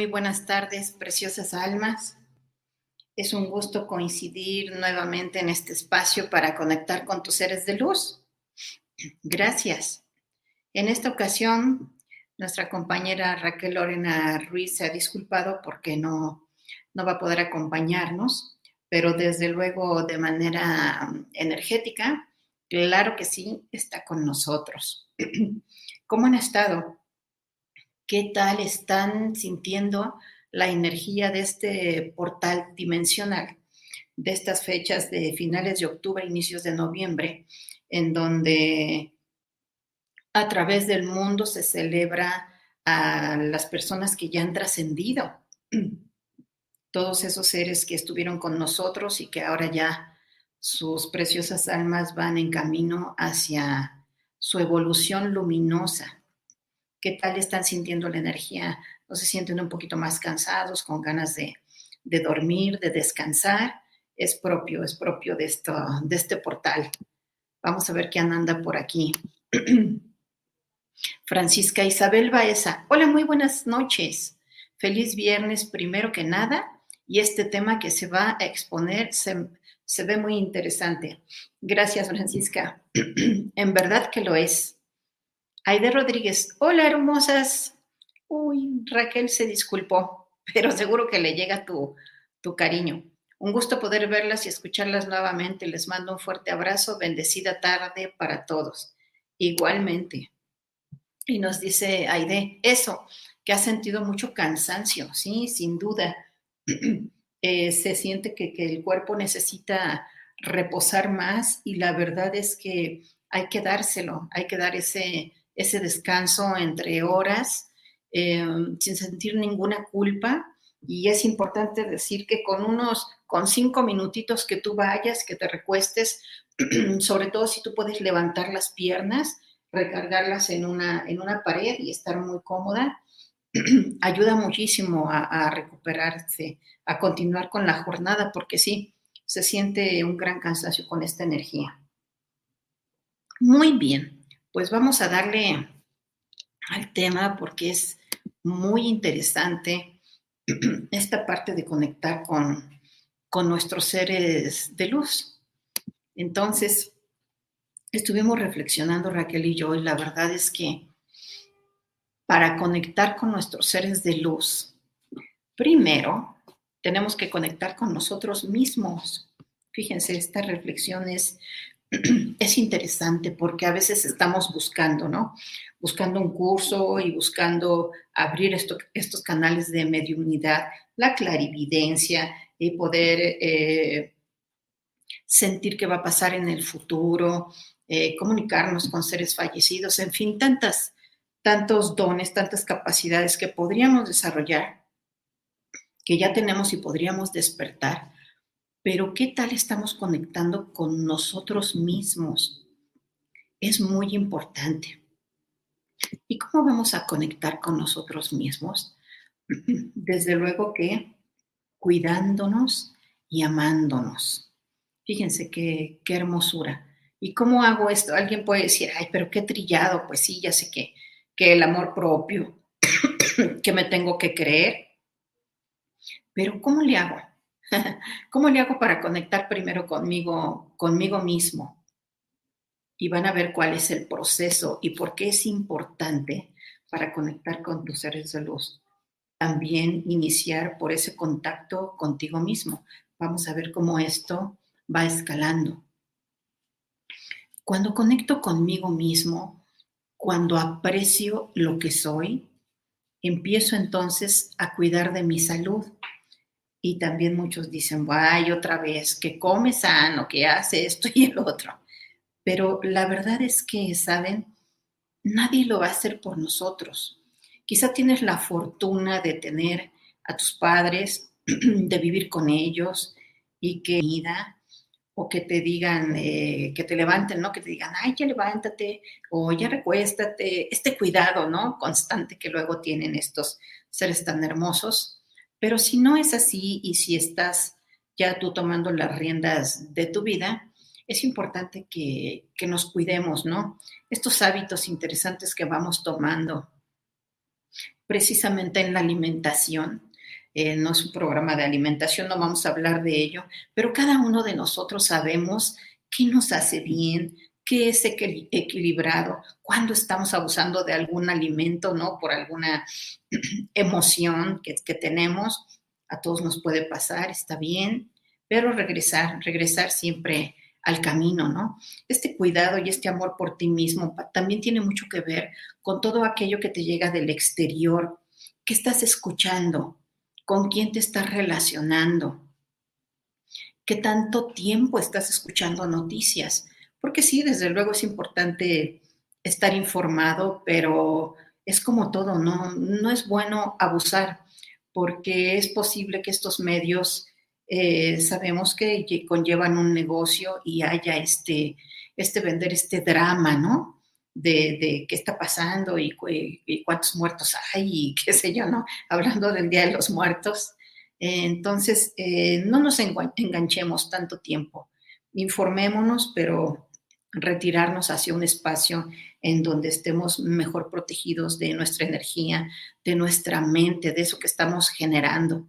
Muy buenas tardes, preciosas almas. Es un gusto coincidir nuevamente en este espacio para conectar con tus seres de luz. Gracias. En esta ocasión, nuestra compañera Raquel Lorena Ruiz se ha disculpado porque no, no va a poder acompañarnos, pero desde luego de manera energética, claro que sí, está con nosotros. ¿Cómo han estado? Qué tal están sintiendo la energía de este portal dimensional, de estas fechas de finales de octubre, inicios de noviembre, en donde a través del mundo se celebra a las personas que ya han trascendido, todos esos seres que estuvieron con nosotros y que ahora ya sus preciosas almas van en camino hacia su evolución luminosa qué tal están sintiendo la energía, no se sienten un poquito más cansados, con ganas de, dormir, de descansar, es propio, es propio de, esto, de este portal. Vamos a ver quién anda por aquí. Francisca Isabel Baeza. Hola, muy buenas noches. Feliz viernes, primero que nada. Y este tema que se va a exponer se ve muy interesante. Gracias, Francisca. en verdad que lo es. Aide Rodríguez, hola hermosas. Uy, Raquel se disculpó, pero seguro que le llega tu, tu cariño. Un gusto poder verlas y escucharlas nuevamente. Les mando un fuerte abrazo. Bendecida tarde para todos. Igualmente. Y nos dice Aide, eso, que ha sentido mucho cansancio, sí, sin duda. Eh, se siente que, que el cuerpo necesita reposar más y la verdad es que hay que dárselo, hay que dar ese, ese descanso entre horas eh, sin sentir ninguna culpa. Y es importante decir que con unos, con cinco minutitos que tú vayas, que te recuestes, sobre todo si tú puedes levantar las piernas, recargarlas en una, en una pared y estar muy cómoda, ayuda muchísimo a, a, recuperarse, a continuar con la jornada, porque sí, se siente un gran cansancio con esta energía. Muy bien pues vamos a darle al tema porque es muy interesante esta parte de conectar con, con nuestros seres de luz. Entonces, estuvimos reflexionando Raquel y yo y la verdad es que para conectar con nuestros seres de luz, primero tenemos que conectar con nosotros mismos. Fíjense, esta reflexión es, es interesante porque a veces estamos buscando, ¿no? Buscando un curso y buscando abrir estos canales de mediunidad, la clarividencia y poder eh, sentir qué va a pasar en el futuro, eh, comunicarnos con seres fallecidos, en fin, tantas, tantos dones, tantas capacidades que podríamos desarrollar, que ya tenemos y podríamos despertar. Pero ¿qué tal estamos conectando con nosotros mismos? Es muy importante. ¿Y cómo vamos a conectar con nosotros mismos? Desde luego que cuidándonos y amándonos. Fíjense qué, qué hermosura. ¿Y cómo hago esto? Alguien puede decir, ay, pero qué trillado. Pues sí, ya sé que, que el amor propio, que me tengo que creer. Pero ¿cómo le hago? ¿Cómo le hago para conectar primero conmigo, conmigo mismo? Y van a ver cuál es el proceso y por qué es importante para conectar con tus seres de luz. También iniciar por ese contacto contigo mismo. Vamos a ver cómo esto va escalando. Cuando conecto conmigo mismo, cuando aprecio lo que soy, empiezo entonces a cuidar de mi salud. Y también muchos dicen, vaya otra vez, que come sano, que hace esto y el otro. Pero la verdad es que, ¿saben? Nadie lo va a hacer por nosotros. Quizá tienes la fortuna de tener a tus padres, de vivir con ellos y que o que te digan, eh, que te levanten, ¿no? Que te digan, ay, ya levántate, o ya recuéstate, este cuidado, ¿no? Constante que luego tienen estos seres tan hermosos. Pero si no es así y si estás ya tú tomando las riendas de tu vida, es importante que, que nos cuidemos, ¿no? Estos hábitos interesantes que vamos tomando precisamente en la alimentación, eh, no es un programa de alimentación, no vamos a hablar de ello, pero cada uno de nosotros sabemos qué nos hace bien, qué es equilibrado, cuando estamos abusando de algún alimento, ¿no? Por alguna emoción que, que tenemos, a todos nos puede pasar, está bien, pero regresar, regresar siempre al camino, ¿no? Este cuidado y este amor por ti mismo también tiene mucho que ver con todo aquello que te llega del exterior, que estás escuchando, con quién te estás relacionando, qué tanto tiempo estás escuchando noticias, porque sí, desde luego es importante estar informado, pero es como todo, no, no es bueno abusar, porque es posible que estos medios eh, sabemos que conllevan un negocio y haya este, este vender este drama, ¿no? de, qué está pasando y, cuántos muertos hay y qué sé yo, ¿no? Hablando del Día de los Muertos. entonces, eh, no nos enganchemos tanto tiempo. Informémonos, pero retirarnos hacia un espacio en donde estemos mejor protegidos de nuestra energía, de nuestra mente, de eso que estamos generando.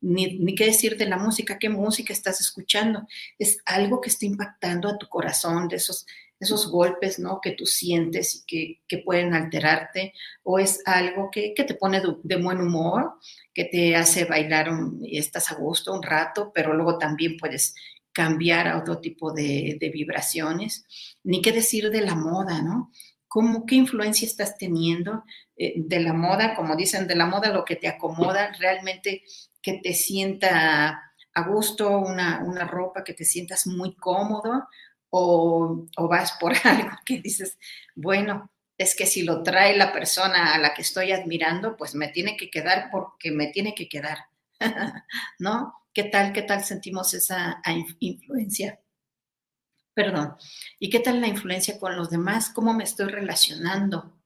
Ni, qué decir de la música, qué música estás escuchando. Es algo que está impactando a tu corazón, de esos esos golpes, ¿no? Que tú sientes y que, pueden alterarte, o es algo que, te pone de, buen humor, que te hace bailar y estás a gusto un rato, pero luego también puedes cambiar a otro tipo de, vibraciones. Ni qué decir de la moda, ¿no? ¿Cómo, ¿Qué influencia estás teniendo eh, de la moda? Como dicen, de la moda lo que te acomoda, realmente que te sienta a gusto, una, una ropa que te sientas muy cómodo o, vas por algo que dices, bueno, es que si lo trae la persona a la que estoy admirando, pues me tiene que quedar porque me tiene que quedar, ¿no? ¿Qué tal, qué tal sentimos esa influencia? Perdón. ¿Y qué tal la influencia con los demás? ¿Cómo me estoy relacionando?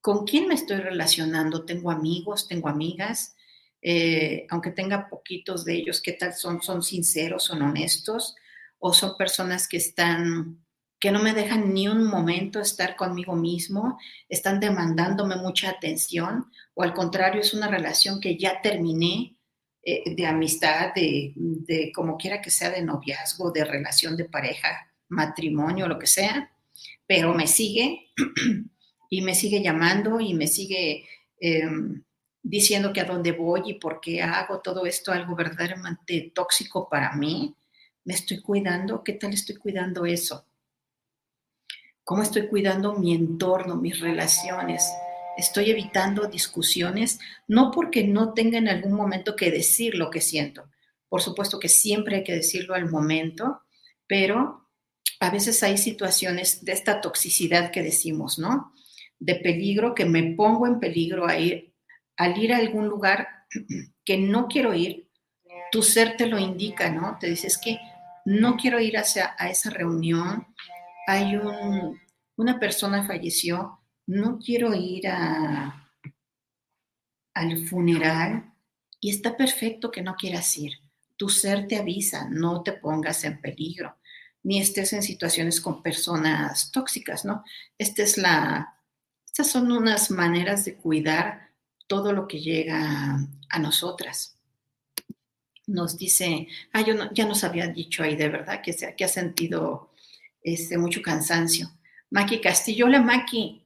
¿Con quién me estoy relacionando? ¿Tengo amigos? ¿Tengo amigas? Eh, aunque tenga poquitos de ellos, ¿qué tal son? ¿Son sinceros? ¿Son honestos? o son personas que están que no me dejan ni un momento estar conmigo mismo, están demandándome mucha atención, o al contrario, es una relación que ya terminé eh, de amistad, de, de, como quiera que sea, de noviazgo, de relación de pareja, matrimonio, lo que sea, pero me sigue y me sigue llamando y me sigue em, diciendo que a dónde voy y por qué hago todo esto algo verdaderamente tóxico para mí. ¿Me estoy cuidando? ¿Qué tal estoy cuidando eso? ¿Cómo estoy cuidando mi entorno, mis relaciones? Estoy evitando discusiones, no porque no tenga en algún momento que decir lo que siento. Por supuesto que siempre hay que decirlo al momento, pero a veces hay situaciones de esta toxicidad que decimos, ¿no? De peligro, que me pongo en peligro a ir, al ir a algún lugar que no quiero ir, tu ser te lo indica, ¿no? Te dices que no quiero ir hacia, a esa reunión, hay un, una persona falleció, no quiero ir al funeral y está perfecto que no quieras ir. Tu ser te avisa, no te pongas en peligro, ni estés en situaciones con personas tóxicas, ¿no? Esta es la, estas son unas maneras de cuidar todo lo que llega a nosotras. Nos dice, ah, yo ya nos había dicho ahí de verdad que, que ha sentido este, mucho cansancio. Maki Castillo, hola Maki,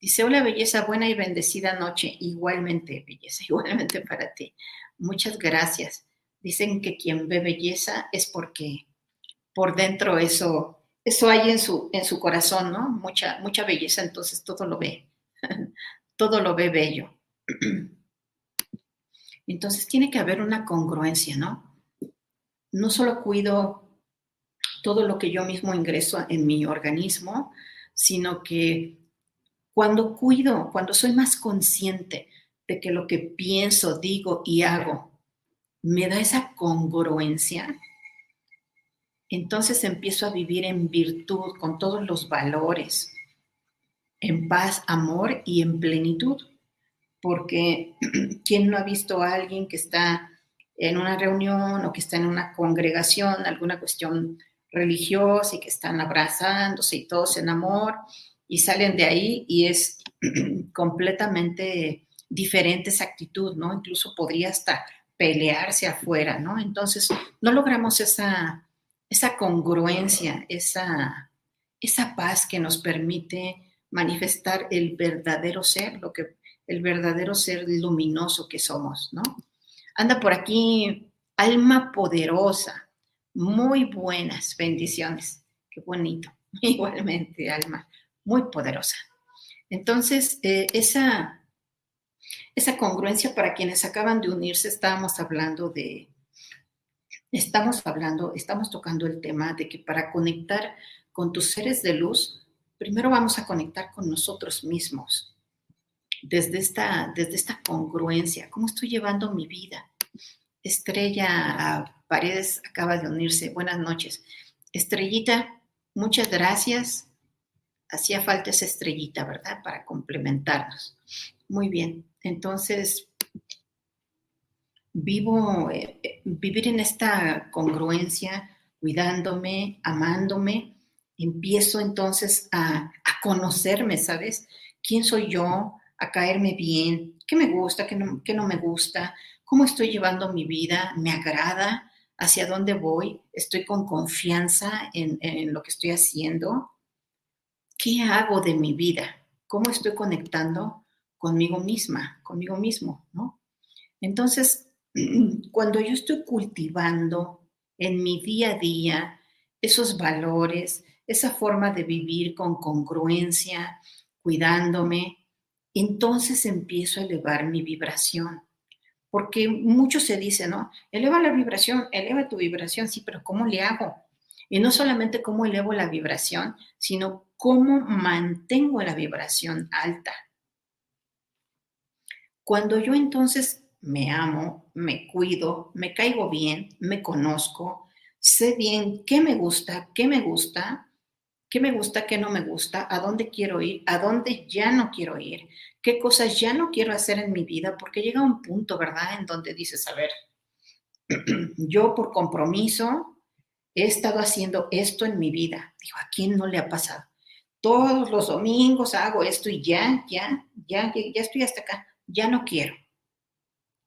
Dice, hola belleza, buena y bendecida noche. Igualmente, belleza, igualmente para ti. Muchas gracias. Dicen que quien ve belleza es porque por dentro eso, eso hay en su, en su corazón, ¿no? Mucha, mucha belleza, entonces todo lo ve. todo lo ve bello. Entonces tiene que haber una congruencia, ¿no? No solo cuido todo lo que yo mismo ingreso en mi organismo, sino que cuando cuido, cuando soy más consciente de que lo que pienso, digo y hago me da esa congruencia, entonces empiezo a vivir en virtud, con todos los valores, en paz, amor y en plenitud. Porque ¿quién no ha visto a alguien que está en una reunión o que está en una congregación, alguna cuestión religiosa y que están abrazándose y todos en amor y salen de ahí y es completamente diferente esa actitud, ¿no? Incluso podría hasta pelearse afuera, ¿no? Entonces, no logramos esa, esa congruencia, esa, esa paz que nos permite manifestar el verdadero ser, lo que el verdadero ser luminoso que somos, ¿no? Anda por aquí, alma poderosa, muy buenas bendiciones, qué bonito, igualmente, alma muy poderosa. Entonces, eh, esa, esa congruencia para quienes acaban de unirse, estábamos hablando de, estamos hablando, estamos tocando el tema de que para conectar con tus seres de luz, primero vamos a conectar con nosotros mismos, desde esta, desde esta congruencia, cómo estoy llevando mi vida. Estrella Paredes acaba de unirse. Buenas noches. Estrellita, muchas gracias hacía falta esa estrellita, ¿verdad? Para complementarnos. Muy bien, entonces vivo, eh, eh, vivir en esta congruencia, cuidándome, amándome, empiezo entonces a, conocerme, ¿sabes? ¿Quién soy yo? A caerme bien, qué me gusta, qué no, qué no me gusta, cómo estoy llevando mi vida, me agrada, hacia dónde voy, estoy con confianza en, en lo que estoy haciendo, ¿qué hago de mi vida? ¿Cómo estoy conectando conmigo misma, conmigo mismo, ¿no? Entonces, cuando yo estoy cultivando en mi día a día esos valores, esa forma de vivir con congruencia, cuidándome, entonces empiezo a elevar mi vibración. Porque mucho se dice, ¿no? Eleva la vibración, eleva tu vibración, sí, pero ¿cómo le hago? Y no solamente cómo elevo la vibración, sino cómo mantengo la vibración alta. Cuando yo entonces me amo, me cuido, me caigo bien, me conozco, sé bien qué me gusta, qué me gusta, qué me gusta, qué no me gusta, a dónde quiero ir, a dónde ya no quiero ir, qué cosas ya no quiero hacer en mi vida, porque llega un punto, ¿verdad?, en donde dices, a ver, yo por compromiso he estado haciendo esto en mi vida. Digo, ¿a quién no le ha pasado? Todos los domingos hago esto y ya, ya, ya, ya estoy hasta acá, ya no quiero.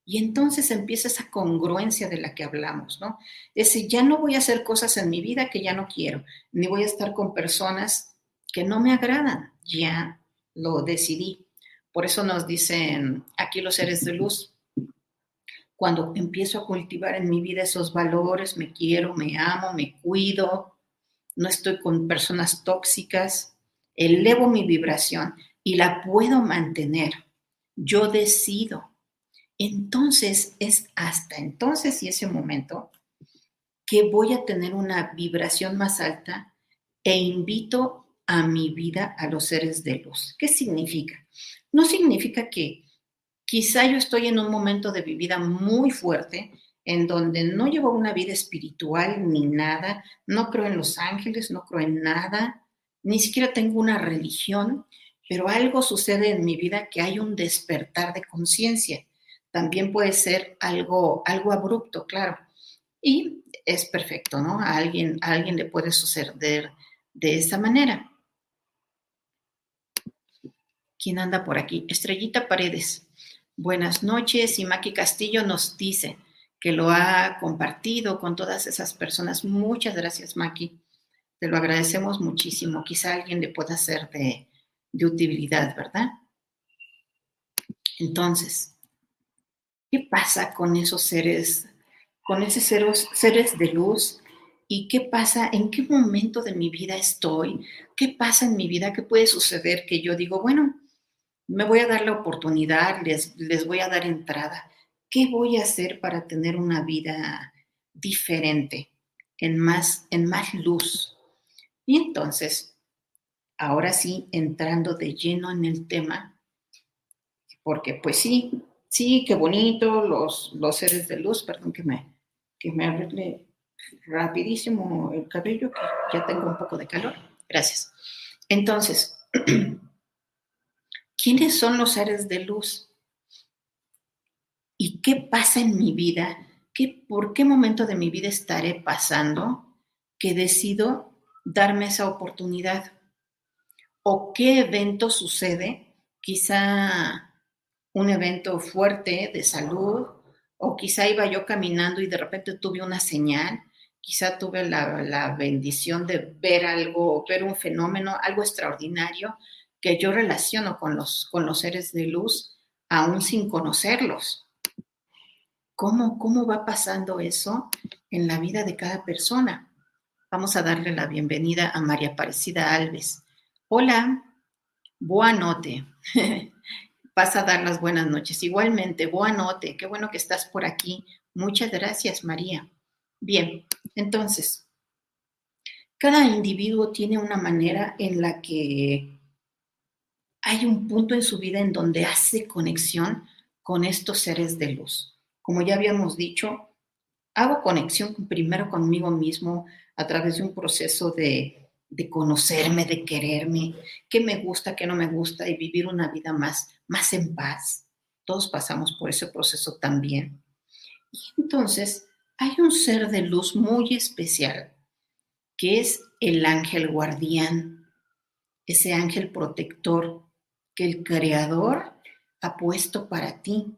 Y entonces empieza esa congruencia de la que hablamos, ¿no? Es decir, ya no voy a hacer cosas en mi vida que ya no quiero, ni voy a estar con personas que no me agradan, ya lo decidí. Por eso nos dicen aquí los seres de luz, cuando empiezo a cultivar en mi vida esos valores, me quiero, me amo, me cuido, no estoy con personas tóxicas, elevo mi vibración y la puedo mantener. Yo decido. Entonces es hasta entonces y ese momento que voy a tener una vibración más alta e invito a mi vida a los seres de luz. ¿Qué significa? No significa que quizá yo estoy en un momento de mi vida muy fuerte en donde no llevo una vida espiritual ni nada, no creo en los ángeles, no creo en nada, ni siquiera tengo una religión, pero algo sucede en mi vida que hay un despertar de conciencia. También puede ser algo, algo abrupto, claro. Y es perfecto, ¿no? A alguien, a alguien le puede suceder de esa manera. ¿Quién anda por aquí? Estrellita Paredes. Buenas noches. Y Maki Castillo nos dice que lo ha compartido con todas esas personas. Muchas gracias, Maki. Te lo agradecemos muchísimo. Quizá alguien le pueda ser de, de utilidad, ¿verdad? Entonces, ¿qué pasa con esos seres, con esos seres, seres de luz? ¿Y qué pasa? ¿En qué momento de mi vida estoy? ¿Qué pasa en mi vida? ¿Qué puede suceder que yo digo, bueno, me voy a dar la oportunidad, les, les voy a dar entrada? ¿Qué voy a hacer para tener una vida diferente, en más, en más luz? Y entonces, ahora sí, entrando de lleno en el tema, porque pues sí, sí, qué bonito, los, los seres de luz, perdón que me, que me arregle rapidísimo el cabello, que ya tengo un poco de calor. Gracias. Entonces, ¿quiénes son los seres de luz? ¿Y qué pasa en mi vida? ¿Qué, ¿Por qué momento de mi vida estaré pasando que decido darme esa oportunidad? o qué evento sucede, quizá un evento fuerte de salud, o quizá iba yo caminando y de repente tuve una señal, quizá tuve la, bendición de ver algo, ver un fenómeno, algo extraordinario que yo relaciono con los, con los seres de luz, aún sin conocerlos. ¿Cómo, ¿Cómo va pasando eso en la vida de cada persona? Vamos a darle la bienvenida a María Aparecida Alves. Hola, boa noche. Vas a dar las buenas noches. Igualmente, boa noche. Qué bueno que estás por aquí. Muchas gracias, María. Bien, entonces, cada individuo tiene una manera en la que hay un punto en su vida en donde hace conexión con estos seres de luz. Como ya habíamos dicho, hago conexión primero conmigo mismo a través de un proceso de de conocerme, de quererme, qué me gusta, qué no me gusta y vivir una vida más, más en paz. Todos pasamos por ese proceso también. Y entonces hay un ser de luz muy especial, que es el ángel guardián, ese ángel protector que el Creador ha puesto para ti.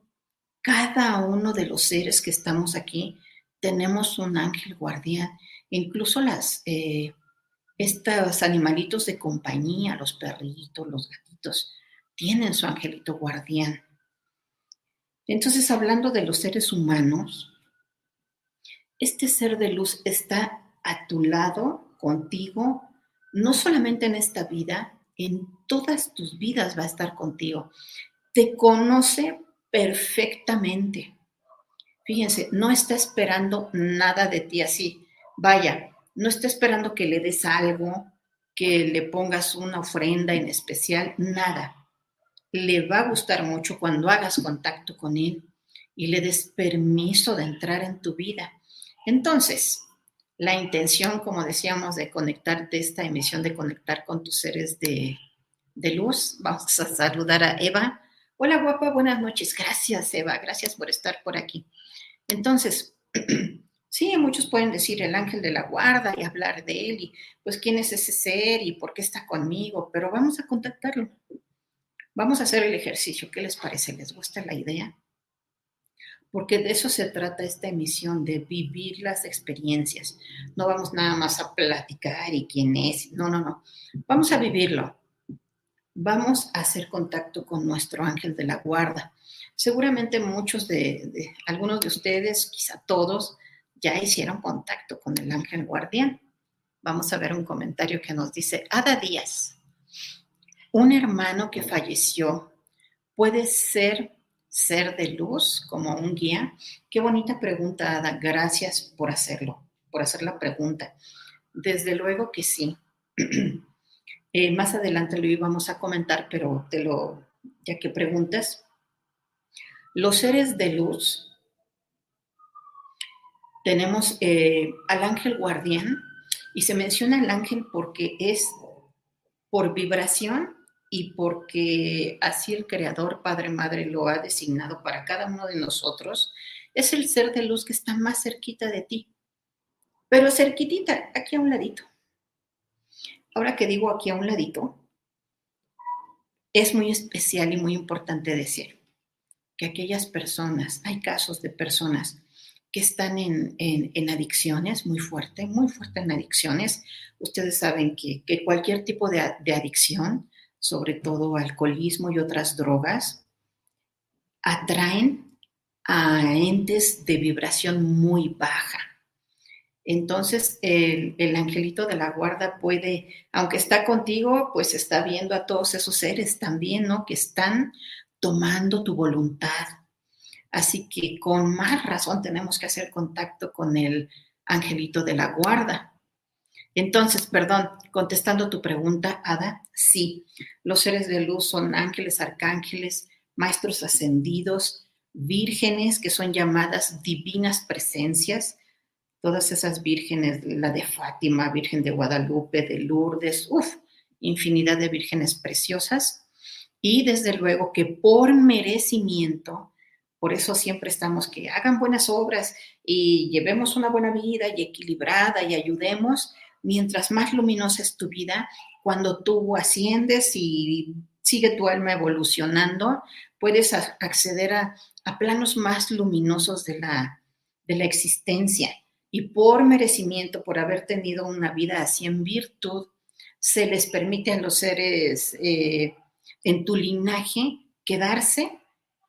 Cada uno de los seres que estamos aquí tenemos un ángel guardián. Incluso las... Eh, estos animalitos de compañía, los perritos, los gatitos, tienen su angelito guardián. Entonces, hablando de los seres humanos, este ser de luz está a tu lado, contigo, no solamente en esta vida, en todas tus vidas va a estar contigo. Te conoce perfectamente. Fíjense, no está esperando nada de ti así. Vaya, no está esperando que le des algo, que le pongas una ofrenda en especial, nada. Le va a gustar mucho cuando hagas contacto con él y le des permiso de entrar en tu vida. Entonces, la intención, como decíamos, de conectarte, esta emisión de conectar con tus seres de, de luz. Vamos a saludar a Eva. Hola guapa, buenas noches. Gracias Eva, gracias por estar por aquí. Entonces, Sí, muchos pueden decir el ángel de la guarda y hablar de él y pues quién es ese ser y por qué está conmigo, pero vamos a contactarlo. Vamos a hacer el ejercicio. ¿Qué les parece? ¿Les gusta la idea? Porque de eso se trata esta emisión, de vivir las experiencias. No vamos nada más a platicar y quién es. No, no, no. Vamos a vivirlo. vamos a hacer contacto con nuestro ángel de la guarda. Seguramente muchos de, algunos de ustedes, quizá todos, ya hicieron contacto con el ángel guardián. Vamos a ver un comentario que nos dice, Ada Díaz, un hermano que falleció puede ser ser de luz como un guía. Qué bonita pregunta, Ada. Gracias por hacerlo, por hacer la pregunta. Desde luego que sí. Eh, más adelante lo íbamos a comentar, pero te lo, ya que preguntas, los seres de luz, tenemos eh, al ángel guardián, y se menciona el ángel porque es por vibración y porque así el Creador, Padre, Madre, lo ha designado para cada uno de nosotros, es el ser de luz que está más cerquita de ti, pero cerquitita, aquí a un ladito. Ahora que digo aquí a un ladito, es muy especial y muy importante decir que aquellas personas, hay casos de personas que están en, adicciones muy fuerte, muy fuerte en adicciones. Ustedes saben que, cualquier tipo de, de adicción, sobre todo alcoholismo y otras drogas, atraen a entes de vibración muy baja. Entonces, el, angelito de la guarda puede, aunque está contigo, pues está viendo a todos esos seres también, ¿no? Que están tomando tu voluntad. Así que con más razón tenemos que hacer contacto con el angelito de la guarda. Entonces, perdón, contestando tu pregunta, Ada, sí, los seres de luz son ángeles, arcángeles, maestros ascendidos, vírgenes, que son llamadas divinas presencias todas esas vírgenes, la de Fátima, Virgen de Guadalupe, de Lourdes, uff, infinidad de vírgenes preciosas. Y desde luego que por merecimiento, por eso siempre estamos que hagan buenas obras y llevemos una buena vida y equilibrada y ayudemos, mientras más luminosa es tu vida, cuando tú asciendes y sigue tu alma evolucionando, puedes acceder a, planos más luminosos de la, de la existencia. Y por merecimiento, por haber tenido una vida así en virtud, se les permite a los seres eh, en tu linaje quedarse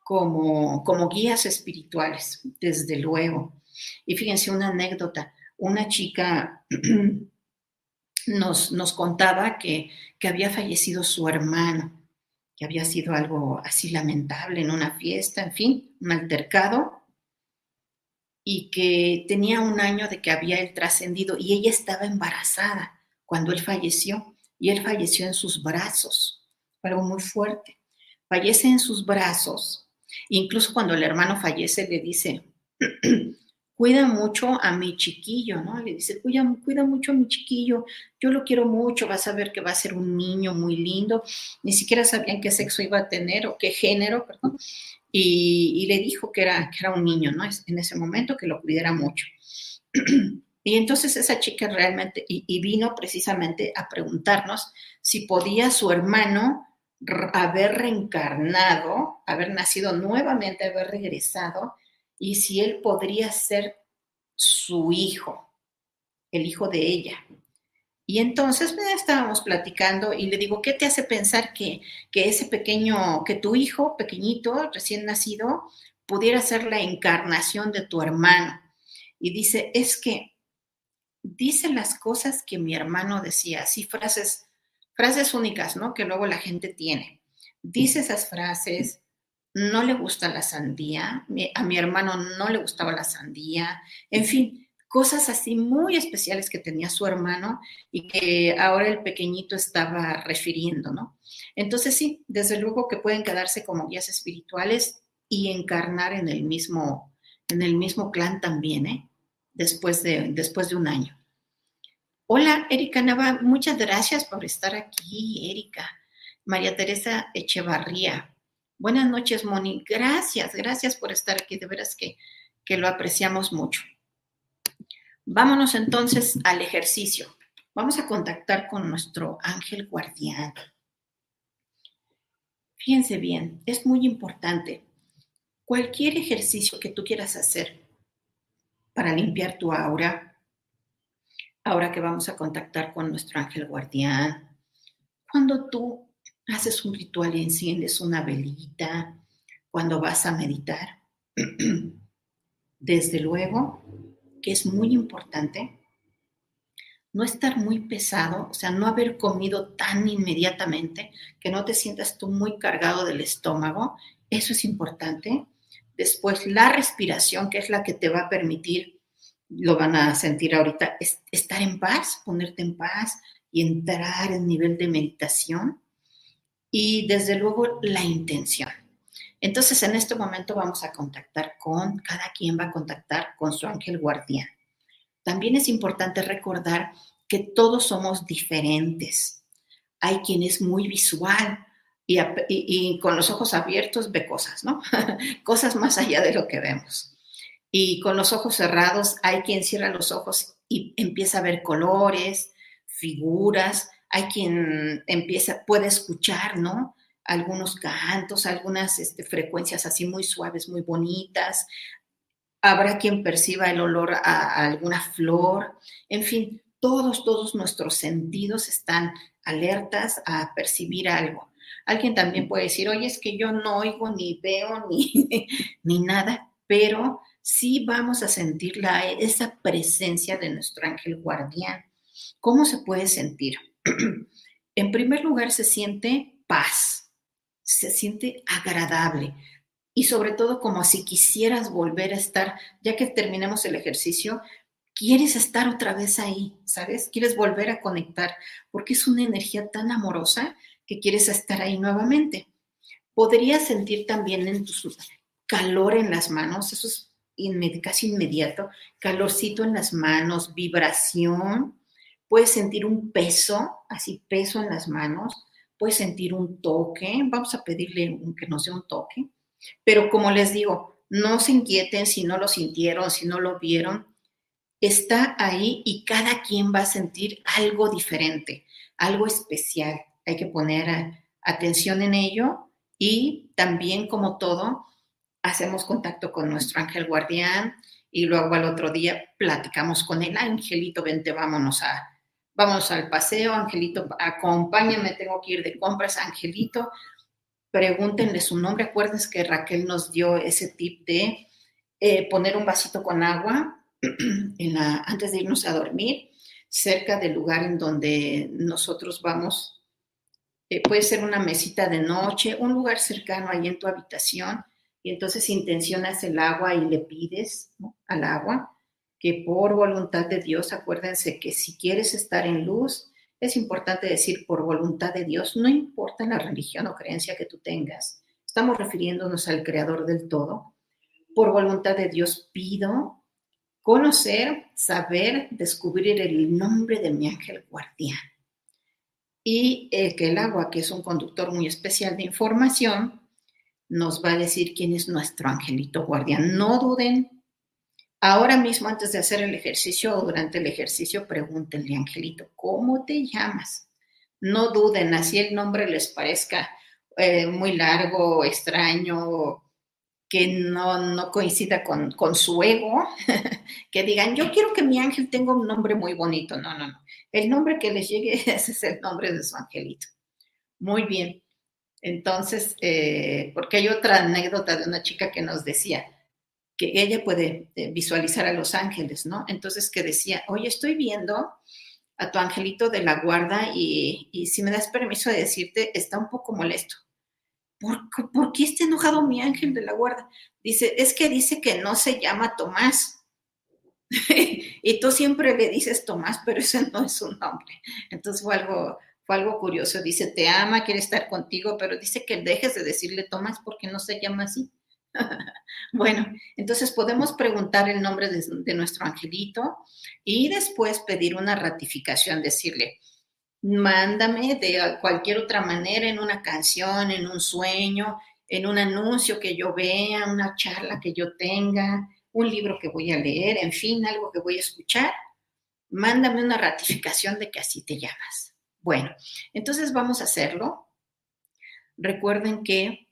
como, como guías espirituales, desde luego. Y fíjense una anécdota, una chica nos, nos contaba que, que había fallecido su hermano, que había sido algo así lamentable en una fiesta, en fin, un altercado, y que tenía un año de que había él trascendido y ella estaba embarazada cuando él falleció y él falleció en sus brazos, algo muy fuerte. Fallece en sus brazos, incluso cuando el hermano fallece le dice, cuida mucho a mi chiquillo, ¿no? Le dice, cuida, mucho a mi chiquillo, yo lo quiero mucho, vas a ver que va a ser un niño muy lindo, ni siquiera sabían qué sexo iba a tener o qué género, perdón, y, le dijo que era, que era un niño, ¿no? En ese momento que lo cuidara mucho. Y entonces esa chica realmente, y, vino precisamente a preguntarnos si podía su hermano haber reencarnado, haber nacido nuevamente, haber regresado, y si él podría ser su hijo, el hijo de ella. Y entonces pues, estábamos platicando y le digo, ¿qué te hace pensar que, que ese pequeño, que tu hijo pequeñito, recién nacido, pudiera ser la encarnación de tu hermano? Y dice, es que dice las cosas que mi hermano decía, así frases, frases únicas, ¿no? Que luego la gente tiene. Dice esas frases, no le gusta la sandía, a mi hermano no le gustaba la sandía, en fin, cosas así muy especiales que tenía su hermano y que ahora el pequeñito estaba refiriendo, ¿no? Entonces sí, desde luego que pueden quedarse como guías espirituales y encarnar en el mismo, en el mismo clan también, ¿eh? Después de, después de un año. Hola, Erika Nava, muchas gracias por estar aquí, Erika. María Teresa Echevarría. Buenas noches, Moni. Gracias, gracias por estar aquí. De veras que, que lo apreciamos mucho. Vámonos entonces al ejercicio. Vamos a contactar con nuestro ángel guardián. Fíjense bien, es muy importante. Cualquier ejercicio que tú quieras hacer para limpiar tu aura, ahora que vamos a contactar con nuestro ángel guardián, cuando tú haces un ritual y enciendes una velita cuando vas a meditar. Desde luego que es muy importante no estar muy pesado, o sea, no haber comido tan inmediatamente que no te sientas tú muy cargado del estómago. Eso es importante. Después, la respiración, que es la que te va a permitir, lo van a sentir ahorita, es estar en paz, ponerte en paz y entrar en nivel de meditación. Y desde luego, la intención. Entonces, en este momento vamos a contactar con, cada quien va a contactar con su ángel guardián. También es importante recordar que todos somos diferentes. Hay quien es muy visual y, con los ojos abiertos ve cosas, ¿no? cosas más allá de lo que vemos. Y con los ojos cerrados hay quien cierra los ojos y empieza a ver colores, figuras. Hay quien empieza, puede escuchar, ¿no? algunos cantos, algunas este, frecuencias así muy suaves, muy bonitas. Habrá quien perciba el olor a, alguna flor. En fin, todos, todos nuestros sentidos están alertas a percibir algo. Alguien también puede decir, oye, es que yo no oigo ni veo ni, ni nada, pero sí vamos a sentir la, esa presencia de nuestro ángel guardián. ¿Cómo se puede sentir? en primer lugar, se siente paz se siente agradable y sobre todo como si quisieras volver a estar, ya que terminemos el ejercicio, quieres estar otra vez ahí, ¿sabes? Quieres volver a conectar porque es una energía tan amorosa que quieres estar ahí nuevamente. Podrías sentir también en tu calor en las manos, eso es casi inmediato, calorcito en las manos, vibración, puedes sentir un peso, así peso en las manos, puede sentir un toque, vamos a pedirle que nos dé un toque, pero como les digo, no se inquieten si no lo sintieron, si no lo vieron, está ahí y cada quien va a sentir algo diferente, algo especial. Hay que poner atención en ello y también como todo, hacemos contacto con nuestro ángel guardián y luego al otro día platicamos con el angelito, vente, vámonos a, Vamos al paseo, Angelito, acompáñame, tengo que ir de compras, Angelito. Pregúntenle su nombre. Acuérdense que Raquel nos dio ese tip de eh, poner un vasito con agua antes de irnos a dormir, cerca del lugar en donde nosotros vamos. Eh, puede ser una mesita de noche, un lugar cercano ahí en tu habitación, y entonces intencionas el agua y le pides al agua que por voluntad de Dios, acuérdense que si quieres estar en luz, es importante decir por voluntad de Dios, no importa la religión o creencia que tú tengas, estamos refiriéndonos al Creador del todo. Por voluntad de Dios pido conocer, saber, descubrir el nombre de mi ángel guardián. Y eh, que el agua, que es un conductor muy especial de información, nos va a decir quién es nuestro angelito guardián. No duden Ahora mismo, antes de hacer el ejercicio o durante el ejercicio, pregúntenle, Angelito, ¿cómo te llamas? No duden, así el nombre les parezca eh, muy largo, extraño, que no, coincida con, con, su ego, que digan, yo quiero que mi ángel tenga un nombre muy bonito. No, no, no. El nombre que les llegue, ese es el nombre de su angelito. Muy bien. Entonces, eh, porque hay otra anécdota de una chica que nos decía, que ella puede eh, visualizar a los ángeles, ¿no? Entonces que decía, oye, estoy viendo a tu angelito de la guarda y, si me das permiso de decirte, está un poco molesto. ¿Por, ¿Por, qué está enojado mi ángel de la guarda? Dice, es que dice que no se llama Tomás. y tú siempre le dices Tomás, pero ese no es su nombre. Entonces fue algo, fue algo curioso. Dice, te ama, quiere estar contigo, pero dice que dejes de decirle Tomás porque no se llama así. bueno, entonces podemos preguntar el nombre de, nuestro angelito y después pedir una ratificación, decirle, mándame de cualquier otra manera en una canción, en un sueño, en un anuncio que yo vea, una charla que yo tenga, un libro que voy a leer, en fin, algo que voy a escuchar. Mándame una ratificación de que así te llamas. Bueno, entonces vamos a hacerlo. Recuerden que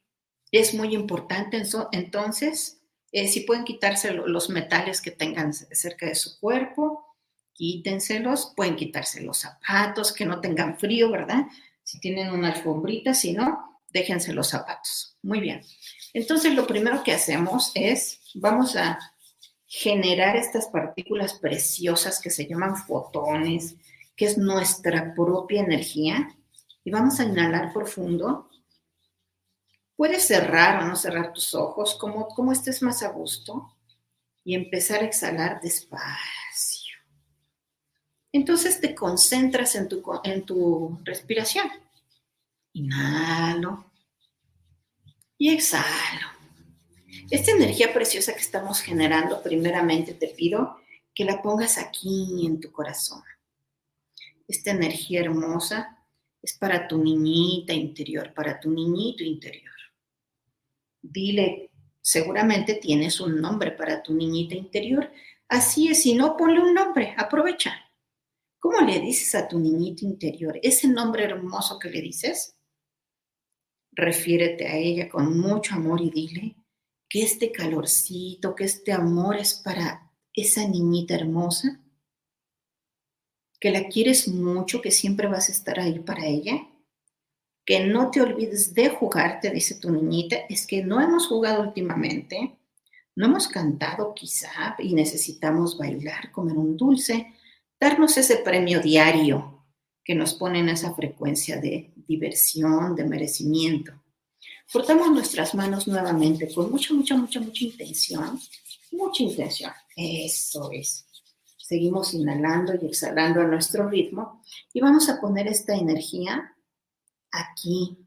es muy importante entonces, eh, si pueden quitarse los metales que tengan cerca de su cuerpo, quítenselos, pueden quitarse los zapatos, que no tengan frío, ¿verdad? Si tienen una alfombrita, si no, déjense los zapatos. Muy bien. Entonces, lo primero que hacemos es, vamos a generar estas partículas preciosas que se llaman fotones, que es nuestra propia energía. Y vamos a inhalar profundo. Puedes cerrar o no cerrar tus ojos, como, como estés más a gusto, y empezar a exhalar despacio. Entonces te concentras en tu, en tu respiración. Inhalo y exhalo. Esta energía preciosa que estamos generando, primeramente te pido que la pongas aquí en tu corazón. Esta energía hermosa es para tu niñita interior, para tu niñito interior. Dile, seguramente tienes un nombre para tu niñita interior. Así es, si no, ponle un nombre, aprovecha. ¿Cómo le dices a tu niñito interior? Ese nombre hermoso que le dices, refiérete a ella con mucho amor y dile, que este calorcito, que este amor es para esa niñita hermosa, que la quieres mucho, que siempre vas a estar ahí para ella, que no te olvides de jugar, te dice tu niñita, es que no hemos jugado últimamente, no hemos cantado quizá y necesitamos bailar, comer un dulce, darnos ese premio diario que nos pone en esa frecuencia de diversión, de merecimiento. Frotamos nuestras manos nuevamente con mucha, mucha, mucha, mucha intención. Mucha intención. Eso es. Seguimos inhalando y exhalando a nuestro ritmo y vamos a poner esta energía aquí,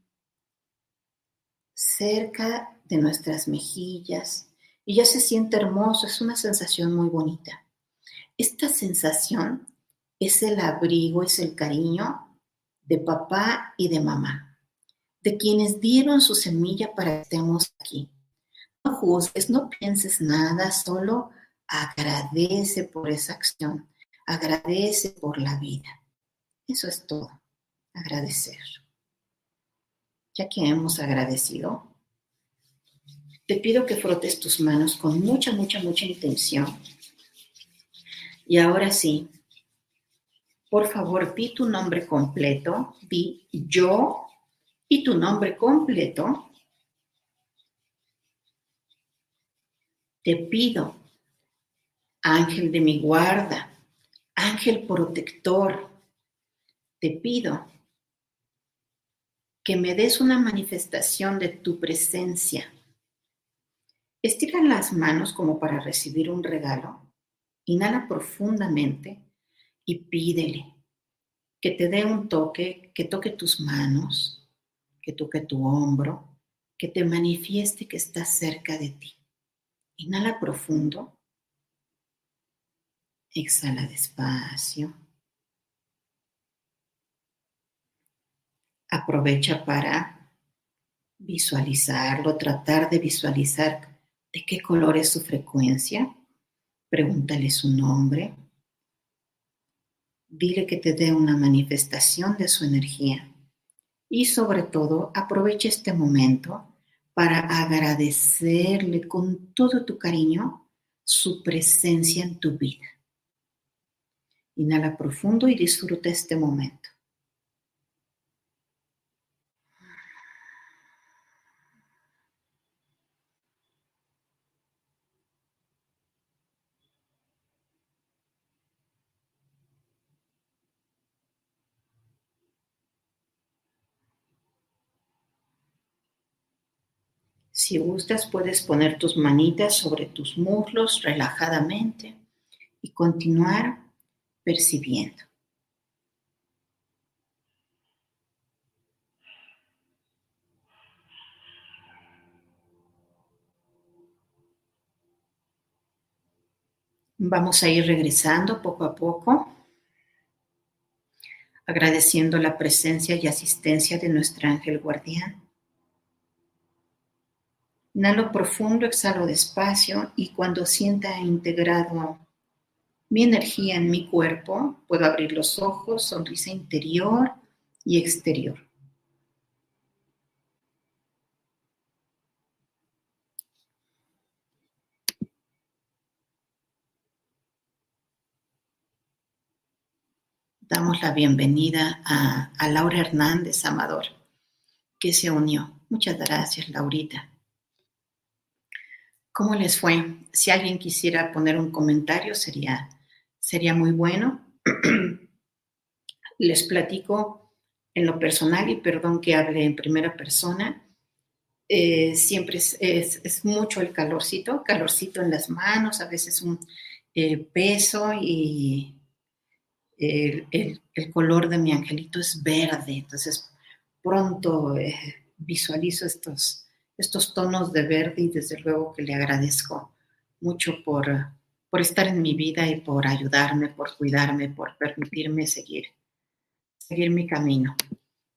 cerca de nuestras mejillas. Y ya se siente hermoso, es una sensación muy bonita. Esta sensación es el abrigo, es el cariño de papá y de mamá de quienes dieron su semilla para que estemos aquí. No juzgues, no pienses nada, solo agradece por esa acción, agradece por la vida. Eso es todo, agradecer. Ya que hemos agradecido, te pido que frotes tus manos con mucha, mucha, mucha intención. Y ahora sí, por favor, di tu nombre completo, di yo y tu nombre completo, te pido, ángel de mi guarda, ángel protector, te pido que me des una manifestación de tu presencia. Estira las manos como para recibir un regalo. Inhala profundamente y pídele que te dé un toque, que toque tus manos, que toque tu hombro, que te manifieste que está cerca de ti. Inhala profundo. Exhala despacio. Aprovecha para visualizarlo, tratar de visualizar de qué color es su frecuencia. Pregúntale su nombre. Dile que te dé una manifestación de su energía y sobre todo aprovecha este momento para agradecerle con todo tu cariño su presencia en tu vida. Inhala profundo y disfruta este momento. Si gustas, puedes poner tus manitas sobre tus muslos relajadamente y continuar percibiendo. Vamos a ir regresando poco a poco, agradeciendo la presencia y asistencia de nuestro ángel guardián. Inhalo profundo, exhalo despacio y cuando sienta integrado mi energía en mi cuerpo, puedo abrir los ojos, sonrisa interior y exterior. damos la bienvenida a, Laura Hernández Amador, que se unió. Muchas gracias, Laurita. ¿Cómo les fue? Si alguien quisiera poner un comentario, sería, sería muy bueno. les platico en lo personal y perdón que hable en primera persona. Eh, siempre es, mucho el calorcito, calorcito en las manos, a veces un eh, peso y el, color de mi angelito es verde, entonces pronto eh, visualizo estos, estos tonos de verde y desde luego que le agradezco mucho por, por estar en mi vida y por ayudarme, por cuidarme, por permitirme seguir seguir mi camino.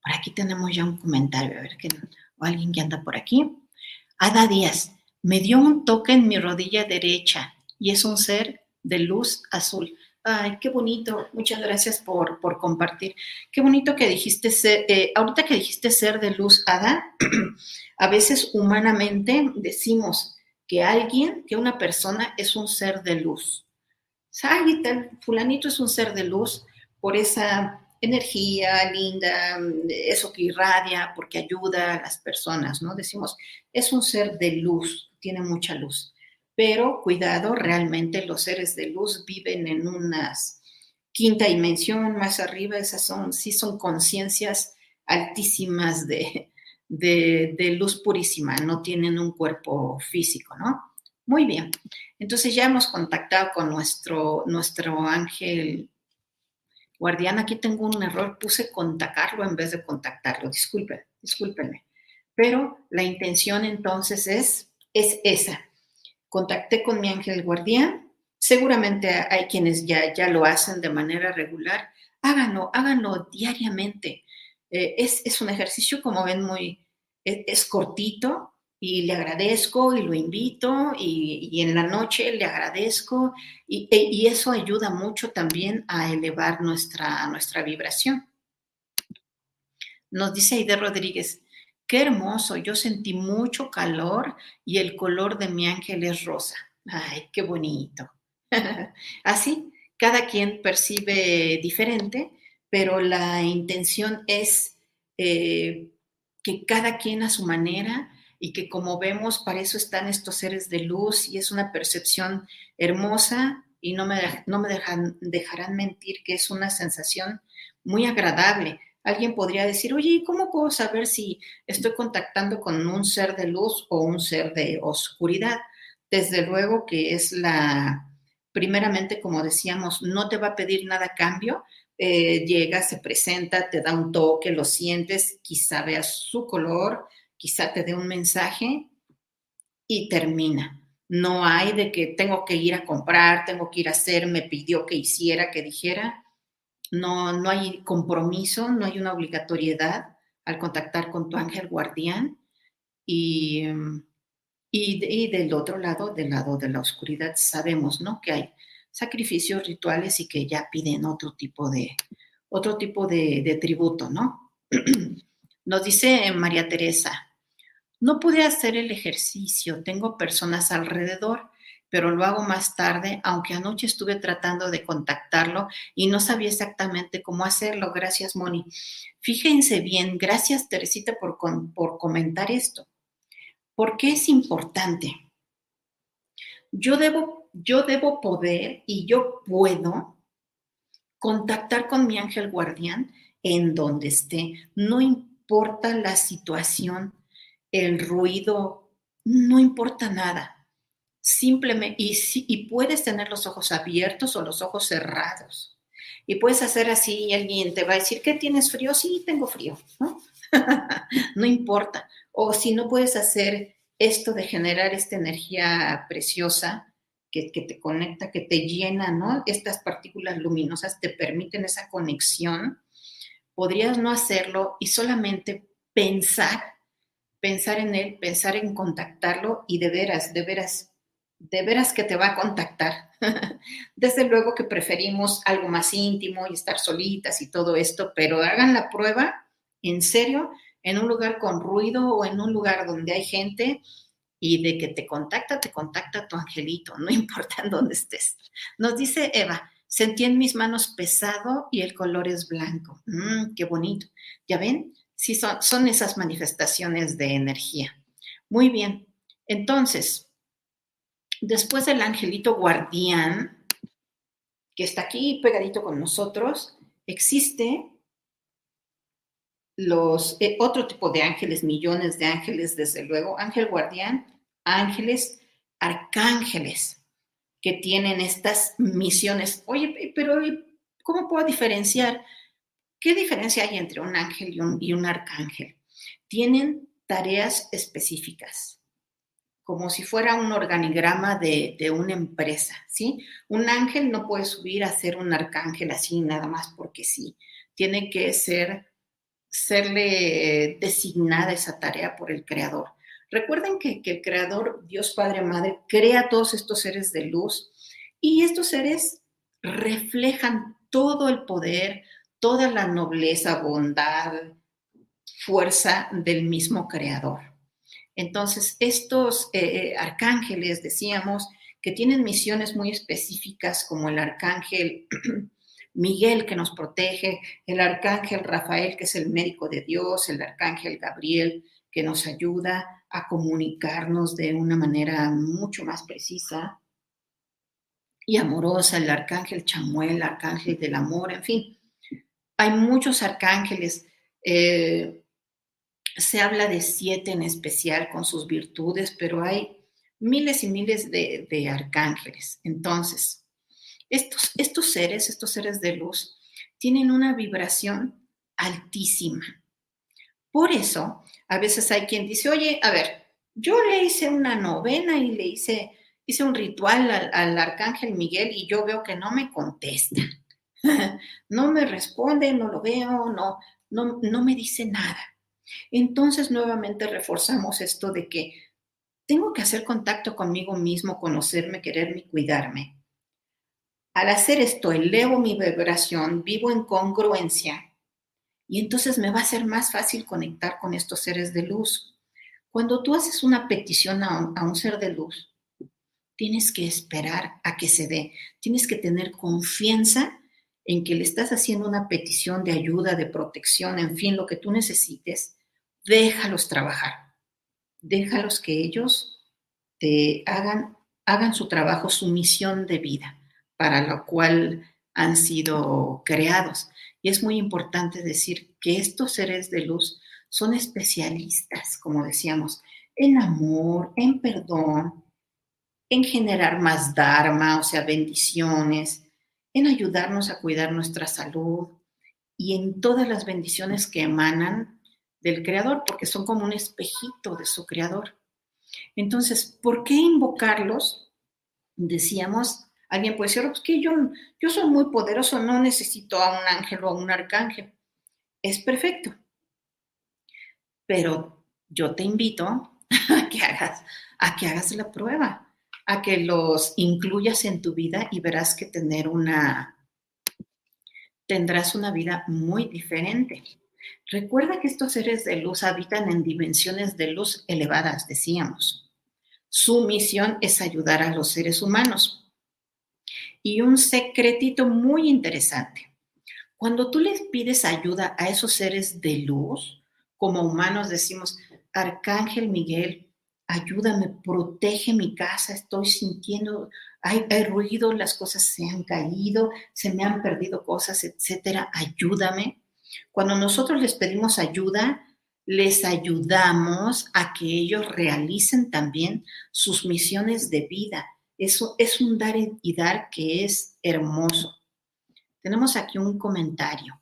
Por aquí tenemos ya un comentario, a ver que o alguien que anda por aquí. Ada Díaz, me dio un toque en mi rodilla derecha y es un ser de luz azul. Ay, qué bonito. Muchas gracias por, por compartir. Qué bonito que dijiste ser, eh, ahorita que dijiste ser de luz, Ada, a veces humanamente decimos que alguien, que una persona es un ser de luz. Ay, tal, fulanito es un ser de luz por esa energía linda, eso que irradia porque ayuda a las personas, ¿no? Decimos, es un ser de luz, tiene mucha luz. Pero cuidado, realmente los seres de luz viven en una quinta dimensión más arriba, esas son, sí son conciencias altísimas de, de, luz purísima, no tienen un cuerpo físico, ¿no? Muy bien, entonces ya hemos contactado con nuestro, nuestro ángel guardián, aquí tengo un error, puse contactarlo en vez de contactarlo, disculpen, discúlpenme. Pero la intención entonces es, es esa. Contacté con mi ángel guardián, seguramente hay quienes ya, ya lo hacen de manera regular, háganlo, háganlo diariamente. Eh, es, es, un ejercicio, como ven, muy, es cortito, y le agradezco y lo invito y, en la noche le agradezco y, e, y, eso ayuda mucho también a elevar nuestra, nuestra vibración. Nos dice Aide Rodríguez, qué hermoso, yo sentí mucho calor y el color de mi ángel es rosa. Ay, qué bonito. Así, cada quien percibe diferente, pero la intención es eh, que cada quien a su manera y que como vemos, para eso están estos seres de luz y es una percepción hermosa y no me, no me dejarán mentir que es una sensación muy agradable. Alguien podría decir, oye, ¿cómo puedo saber si estoy contactando con un ser de luz o un ser de oscuridad? Desde luego que es la, primeramente, como decíamos, no te va a pedir nada a cambio, eh, llega, se presenta, te da un toque, lo sientes, quizá veas su color, quizá te dé un mensaje y termina. No hay de que tengo que ir a comprar, tengo que ir a hacer, me pidió que hiciera, que dijera. No, no hay compromiso, no hay una obligatoriedad al contactar con tu ángel guardián. Y, y, del otro lado, del lado de la oscuridad, sabemos, ¿no? Que hay sacrificios rituales y que ya piden otro tipo de, otro tipo de, tributo, ¿no? Nos dice María Teresa, no pude hacer el ejercicio, tengo personas alrededor, pero lo hago más tarde, aunque anoche estuve tratando de contactarlo y no sabía exactamente cómo hacerlo. Gracias, Moni. Fíjense bien, gracias, Teresita, por, por comentar esto. ¿Por qué es importante? Yo debo, yo debo poder y yo puedo contactar con mi ángel guardián en donde esté. No importa la situación el ruido, no importa nada. Simplemente, y, y puedes tener los ojos abiertos o los ojos cerrados. Y puedes hacer así y alguien te va a decir, ¿qué tienes frío? Sí, tengo frío, ¿no? no importa. O si no puedes hacer esto de generar esta energía preciosa que, te conecta, que te llena, ¿no? Estas partículas luminosas te permiten esa conexión. Podrías no hacerlo y solamente pensar pensar en él, pensar en contactarlo y de veras, de veras, de veras que te va a contactar. Desde luego que preferimos algo más íntimo y estar solitas y todo esto, pero hagan la prueba en serio en un lugar con ruido o en un lugar donde hay gente y de que te contacta, te contacta tu angelito, no importa en dónde estés. Nos dice Eva, Sentí en mis manos pesado y el color es blanco. Mm, qué bonito. ¿Ya ven? Sí, son, son esas manifestaciones de energía. Muy bien. Entonces, después del angelito guardián, que está aquí pegadito con nosotros, existe los eh, otro tipo de ángeles, millones de ángeles, desde luego, ángel guardián, ángeles, arcángeles, que tienen estas misiones. Oye, pero ¿cómo puedo diferenciar? ¿Qué diferencia hay entre un ángel y un, arcángel? Tienen tareas específicas, como si fuera un organigrama de, de, una empresa, ¿sí? Un ángel no puede subir a ser un arcángel así nada más porque sí. Tiene que ser serle designada esa tarea por el Creador. Recuerden que, el Creador, Dios Padre Madre, crea todos estos seres de luz y estos seres reflejan todo el poder, toda la nobleza, bondad, fuerza del mismo Creador. Entonces, estos eh, arcángeles, decíamos, que tienen misiones muy específicas, como el arcángel Miguel que nos protege, el arcángel Rafael que es el médico de Dios, el arcángel Gabriel que nos ayuda a comunicarnos de una manera mucho más precisa y amorosa, el arcángel Chamuel, el arcángel del amor, en fin, hay muchos arcángeles. Eh, se habla de siete en especial con sus virtudes, pero hay miles y miles de arcángeles. Entonces, estos, seres, estos seres de luz, tienen una vibración altísima. Por eso, a veces hay quien dice, oye, a ver, yo le hice una novena y le hice, hice un ritual al, arcángel Miguel y yo veo que no me contesta. no me responde, no lo veo, no, no, no me dice nada. Entonces, nuevamente reforzamos esto de que tengo que hacer contacto conmigo mismo, conocerme, quererme cuidarme. Al hacer esto, elevo mi vibración, vivo en congruencia. Y entonces me va a ser más fácil conectar con estos seres de luz. Cuando tú haces una petición a un, ser de luz, tienes que esperar a que se dé, tienes que tener confianza en que le estás haciendo una petición de ayuda, de protección, en fin, lo que tú necesites, déjalos trabajar, déjalos que ellos te hagan, hagan su trabajo, su misión de vida para lo cual han sido creados. Y es muy importante decir que estos seres de luz son especialistas, como decíamos, en amor, en perdón, en generar más dharma, o sea, bendiciones, en ayudarnos a cuidar nuestra salud y en todas las bendiciones que emanan del Creador, porque son como un espejito de su Creador. Entonces, ¿por qué invocarlos? Decíamos, Alguien puede decir, pues que yo, yo soy muy poderoso, no necesito a un ángel o a un arcángel. Es perfecto. Pero yo te invito a que hagas, a que hagas la prueba, a que los incluyas en tu vida y verás que tener una, tendrás una vida muy diferente. Recuerda que estos seres de luz habitan en dimensiones de luz elevadas, decíamos. Su misión es ayudar a los seres humanos y un secretito muy interesante. Cuando tú les pides ayuda a esos seres de luz, como humanos decimos, Arcángel Miguel, ayúdame, protege mi casa, estoy sintiendo, hay, ruido, las cosas se han caído, se me han perdido cosas, etcétera, ayúdame. Cuando nosotros les pedimos ayuda, les ayudamos a que ellos realicen también sus misiones de vida, eso es un dar y dar que es hermoso. Tenemos aquí un comentario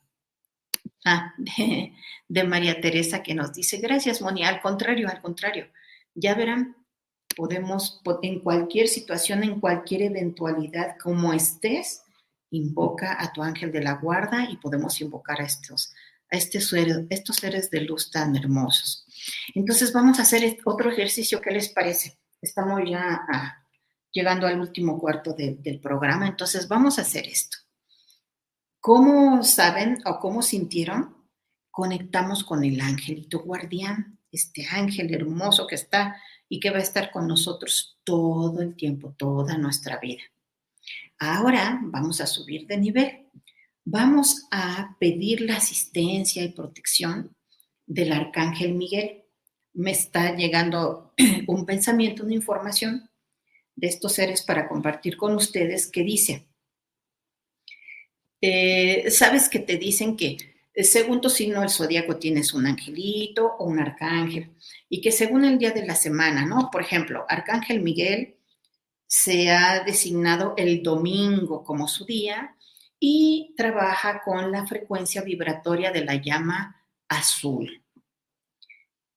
ah, de, María Teresa que nos dice, gracias Moni, al contrario, al contrario, ya verán, podemos en cualquier situación, en cualquier eventualidad como estés, invoca a tu ángel de la guarda y podemos invocar a estos, a este estos seres de luz tan hermosos. Entonces vamos a hacer otro ejercicio, ¿qué les parece? Estamos ya a llegando al último cuarto del programa. Entonces, vamos a hacer esto. ¿Cómo saben o cómo sintieron? Conectamos con el angelito guardián, este ángel hermoso que está y que va a estar con nosotros todo el tiempo, toda nuestra vida. Ahora vamos a subir de nivel. Vamos a pedir la asistencia y protección del arcángel Miguel. Me está llegando un pensamiento, una información de estos seres para compartir con ustedes que dice, eh, sabes que te dicen que eh, según tu signo del zodíaco tienes un angelito o un arcángel y que según el día de la semana, ¿no? Por ejemplo, Arcángel Miguel se ha designado el domingo como su día y trabaja con la frecuencia vibratoria de la llama azul.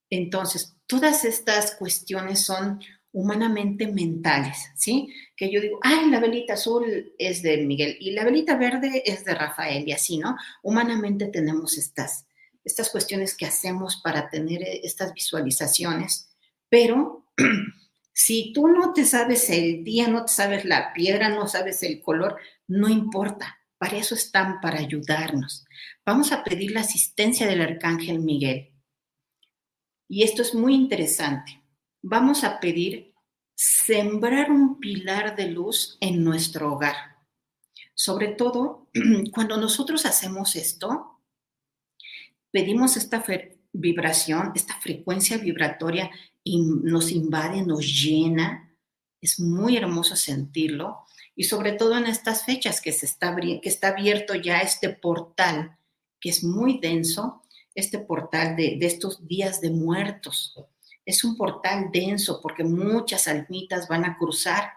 Entonces, todas estas cuestiones son humanamente mentales, ¿sí? Que yo digo, ay, la velita azul es de Miguel y la velita verde es de Rafael y así, ¿no? Humanamente tenemos estas, estas cuestiones que hacemos para tener estas visualizaciones, pero si tú no te sabes el día, no te sabes la piedra, no sabes el color, no importa, para eso están, para ayudarnos. Vamos a pedir la asistencia del arcángel Miguel. Y esto es muy interesante vamos a pedir sembrar un pilar de luz en nuestro hogar. Sobre todo, cuando nosotros hacemos esto, pedimos esta vibración, esta frecuencia vibratoria y nos invade, nos llena. Es muy hermoso sentirlo. Y sobre todo en estas fechas que, se está, que está abierto ya este portal, que es muy denso, este portal de, de estos días de muertos es un portal denso porque muchas almitas van a cruzar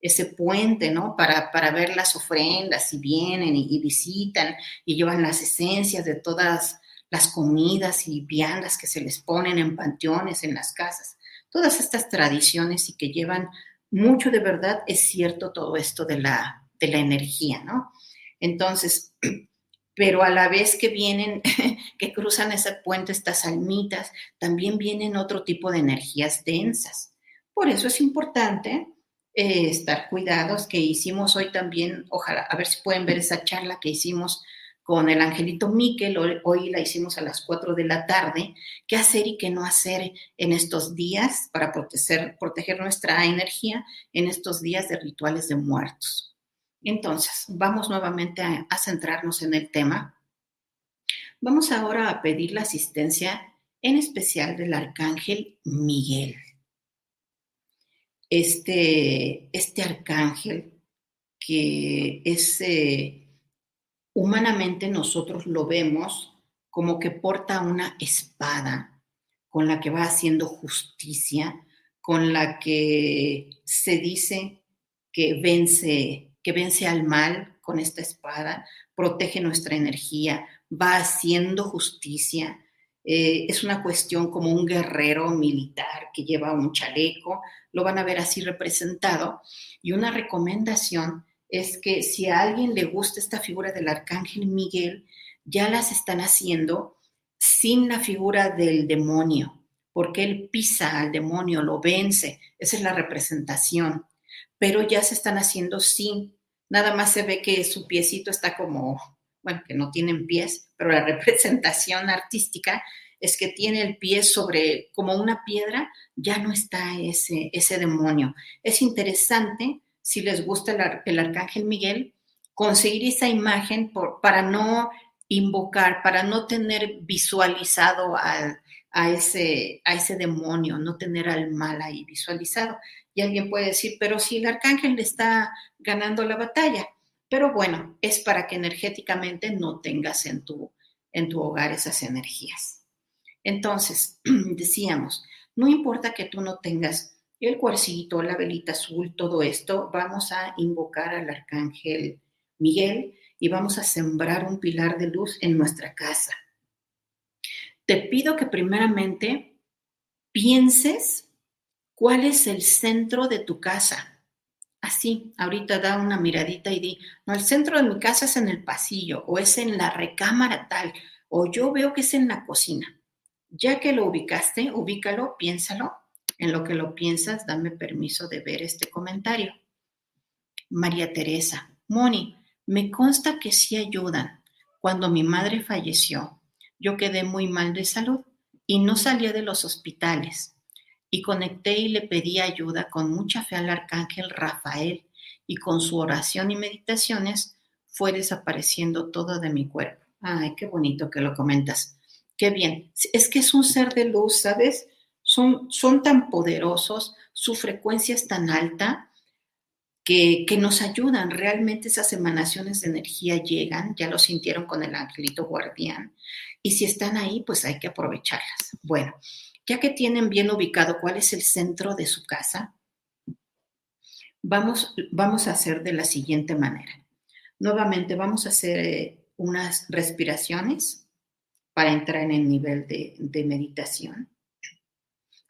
ese puente, ¿no? Para, para ver las ofrendas y vienen y, visitan y llevan las esencias de todas las comidas y viandas que se les ponen en panteones, en las casas. Todas estas tradiciones y que llevan mucho de verdad, es cierto todo esto de la, de la energía, ¿no? Entonces, pero a la vez que vienen, que cruzan ese puente estas almitas, también vienen otro tipo de energías densas. Por eso es importante eh, estar cuidados, que hicimos hoy también, ojalá, a ver si pueden ver esa charla que hicimos con el angelito Miquel, hoy, la hicimos a las 4 de la tarde, qué hacer y qué no hacer en estos días para proteger, proteger nuestra energía en estos días de rituales de muertos. Entonces, vamos nuevamente a, centrarnos en el tema. Vamos ahora a pedir la asistencia en especial del arcángel Miguel. Este, este arcángel que es eh, humanamente nosotros lo vemos como que porta una espada con la que va haciendo justicia, con la que se dice que vence que vence al mal con esta espada, protege nuestra energía, va haciendo justicia. Eh, es una cuestión como un guerrero militar que lleva un chaleco, lo van a ver así representado. Y una recomendación es que si a alguien le gusta esta figura del arcángel Miguel, ya las están haciendo sin la figura del demonio, porque él pisa al demonio, lo vence, esa es la representación pero ya se están haciendo sin. Nada más se ve que su piecito está como, bueno, que no tienen pies, pero la representación artística es que tiene el pie sobre como una piedra, ya no está ese, ese demonio. Es interesante, si les gusta el, arcángel Miguel, conseguir esa imagen por, para no invocar, para no tener visualizado a, ese, a ese demonio, no tener al mal ahí visualizado. Y alguien puede decir, pero si el arcángel le está ganando la batalla. Pero bueno, es para que energéticamente no tengas en tu, en tu hogar esas energías. Entonces, decíamos, no importa que tú no tengas el cuarcito, la velita azul, todo esto, vamos a invocar al arcángel Miguel y vamos a sembrar un pilar de luz en nuestra casa. Te pido que primeramente pienses ¿Cuál es el centro de tu casa? Así, ahorita da una miradita y di, no, el centro de mi casa es en el pasillo o es en la recámara tal, o yo veo que es en la cocina. Ya que lo ubicaste, ubícalo, piénsalo. En lo que lo piensas, dame permiso de ver este comentario. María Teresa, Moni, me consta que sí ayudan. Cuando mi madre falleció, yo quedé muy mal de salud y no salía de los hospitales y conecté y le pedí ayuda con mucha fe al arcángel Rafael y con su oración y meditaciones fue desapareciendo todo de mi cuerpo. Ay, qué bonito que lo comentas. Qué bien. Es que es un ser de luz, ¿sabes? Son, son tan poderosos, su frecuencia es tan alta que, que, nos ayudan. Realmente esas emanaciones de energía llegan, ya lo sintieron con el angelito guardián. Y si están ahí, pues hay que aprovecharlas. Bueno, ya que tienen bien ubicado cuál es el centro de su casa, vamos, vamos a hacer de la siguiente manera. Nuevamente vamos a hacer eh, unas respiraciones para entrar en el nivel de, meditación.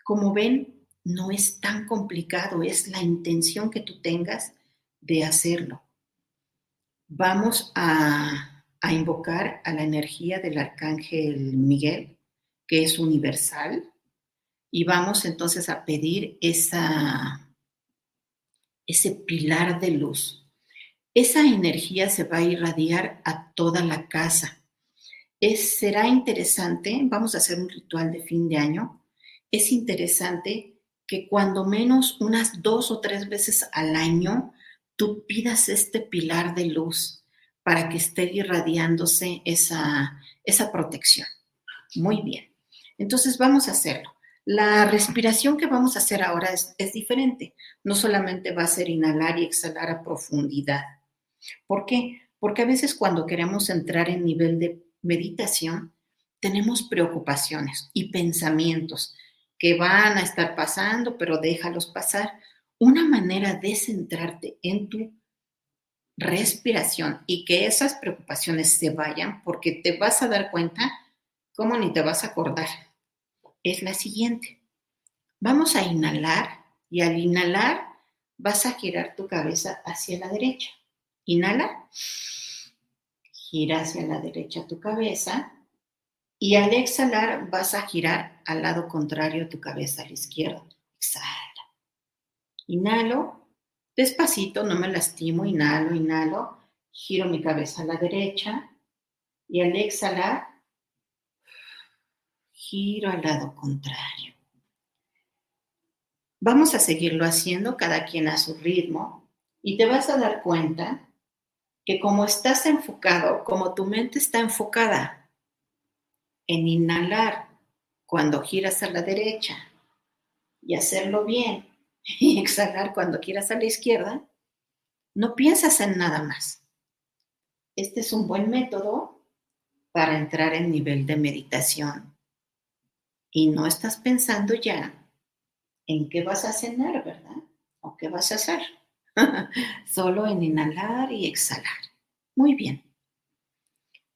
Como ven, no es tan complicado, es la intención que tú tengas de hacerlo. Vamos a, a, invocar a la energía del arcángel Miguel, que es universal, y vamos entonces a pedir esa, ese pilar de luz. Esa energía se va a irradiar a toda la casa. Es, será interesante, vamos a hacer un ritual de fin de año, es interesante que cuando menos unas dos o tres veces al año tú pidas este pilar de luz para que esté irradiándose esa, esa protección. Muy bien. Entonces vamos a hacerlo. La respiración que vamos a hacer ahora es, diferente. No solamente va a ser inhalar y exhalar a profundidad. ¿Por qué? Porque a veces cuando queremos entrar en nivel de meditación, tenemos preocupaciones y pensamientos que van a estar pasando, pero déjalos pasar. Una manera de centrarte en tu respiración y que esas preocupaciones se vayan, porque te vas a dar cuenta cómo ni te vas a acordar es la siguiente. Vamos a inhalar y al inhalar vas a girar tu cabeza hacia la derecha. Inhala, gira hacia la derecha tu cabeza y al exhalar vas a girar al lado contrario tu cabeza a la izquierda. Exhala. Inhalo, despacito, no me lastimo, inhalo, inhalo, giro mi cabeza a la derecha y al exhalar giro al lado contrario. Vamos a seguirlo haciendo cada quien a su ritmo y te vas a dar cuenta que como estás enfocado, como tu mente está enfocada en inhalar cuando giras a la derecha y hacerlo bien y exhalar cuando giras a la izquierda, no piensas en nada más. Este es un buen método para entrar en nivel de meditación y no estás pensando ya en qué vas a cenar, ¿verdad? O qué vas a hacer. Solo en inhalar y exhalar. Muy bien.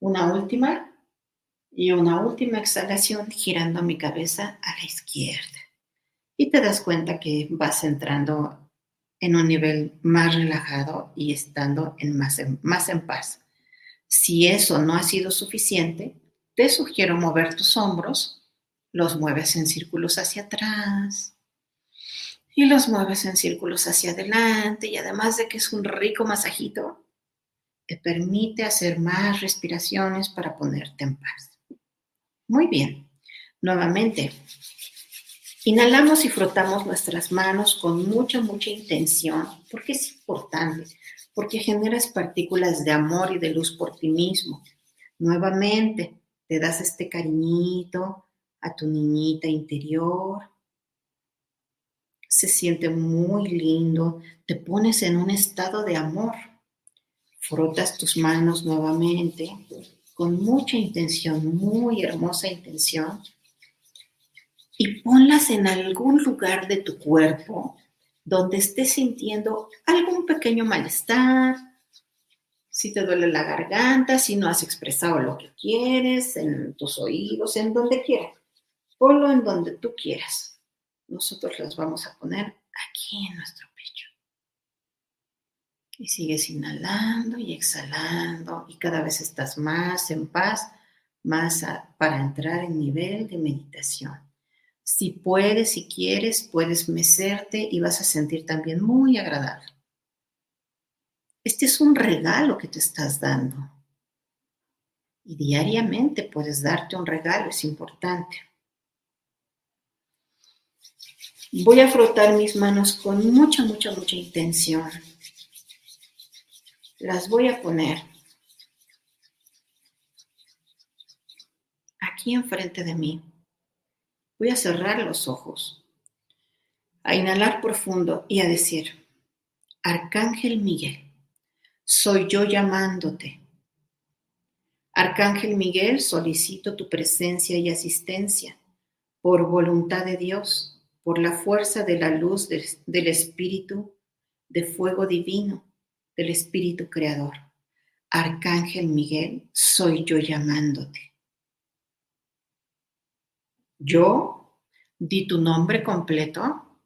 Una última y una última exhalación girando mi cabeza a la izquierda. Y te das cuenta que vas entrando en un nivel más relajado y estando en más, en, más en paz. Si eso no ha sido suficiente, te sugiero mover tus hombros los mueves en círculos hacia atrás y los mueves en círculos hacia adelante y además de que es un rico masajito, te permite hacer más respiraciones para ponerte en paz. Muy bien, nuevamente, inhalamos y frotamos nuestras manos con mucha, mucha intención, porque es importante, porque generas partículas de amor y de luz por ti mismo. Nuevamente, te das este cariñito, a tu niñita interior. Se siente muy lindo, te pones en un estado de amor. Frotas tus manos nuevamente con mucha intención, muy hermosa intención, y ponlas en algún lugar de tu cuerpo donde estés sintiendo algún pequeño malestar, si te duele la garganta, si no has expresado lo que quieres, en tus oídos, en donde quieras. Ponlo en donde tú quieras. Nosotros las vamos a poner aquí en nuestro pecho. Y sigues inhalando y exhalando y cada vez estás más en paz, más para entrar en nivel de meditación. Si puedes, si quieres, puedes mecerte y vas a sentir también muy agradable. Este es un regalo que te estás dando. Y diariamente puedes darte un regalo, es importante. Voy a frotar mis manos con mucha, mucha, mucha intención. las voy a poner aquí enfrente de mí. Voy a cerrar los ojos, a inhalar profundo y a decir, Arcángel Miguel, soy yo llamándote. Arcángel Miguel, solicito tu presencia y asistencia por voluntad de Dios, por la fuerza de la luz del, Espíritu, de fuego divino, del Espíritu Creador. Arcángel Miguel, soy yo llamándote. Yo di tu nombre completo.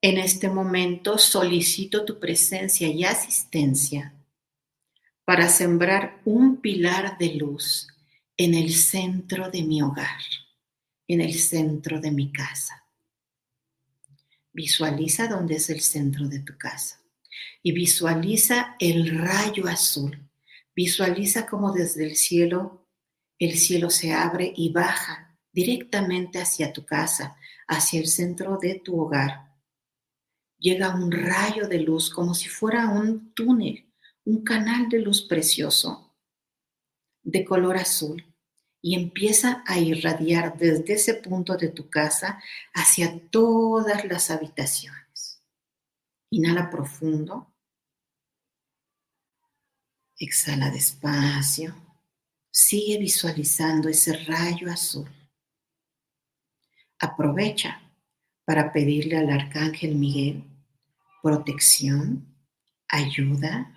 En este momento solicito tu presencia y asistencia para sembrar un pilar de luz en el centro de mi hogar, en el centro de mi casa. Visualiza dónde es el centro de tu casa y visualiza el rayo azul. Visualiza cómo desde el cielo el cielo se abre y baja directamente hacia tu casa, hacia el centro de tu hogar. Llega un rayo de luz como si fuera un túnel, un canal de luz precioso de color azul y empieza a irradiar desde ese punto de tu casa hacia todas las habitaciones. Inhala profundo. Exhala despacio. Sigue visualizando ese rayo azul. Aprovecha para pedirle al arcángel Miguel protección, ayuda,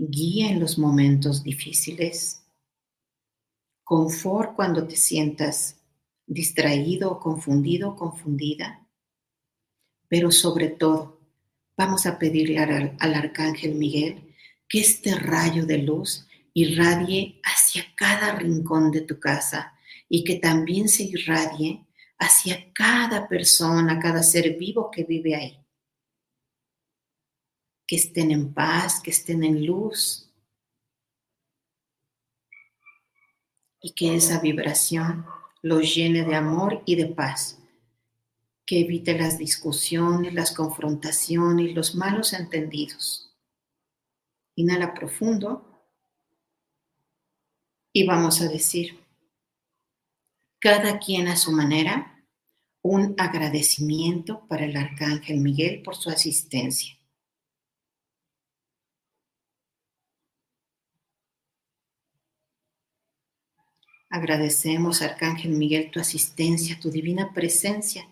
guía en los momentos difíciles, confort cuando te sientas distraído confundido confundida, pero sobre todo vamos a pedirle al, al arcángel Miguel que este rayo de luz irradie hacia cada rincón de tu casa y que también se irradie hacia cada persona, cada ser vivo que vive ahí. Que estén en paz, que estén en luz y que esa vibración los llene de amor y de paz. Que evite las discusiones, las confrontaciones, los malos entendidos. Inhala profundo y vamos a decir, cada quien a su manera, un agradecimiento para el Arcángel Miguel por su asistencia. Agradecemos, Arcángel Miguel, tu asistencia, tu divina presencia,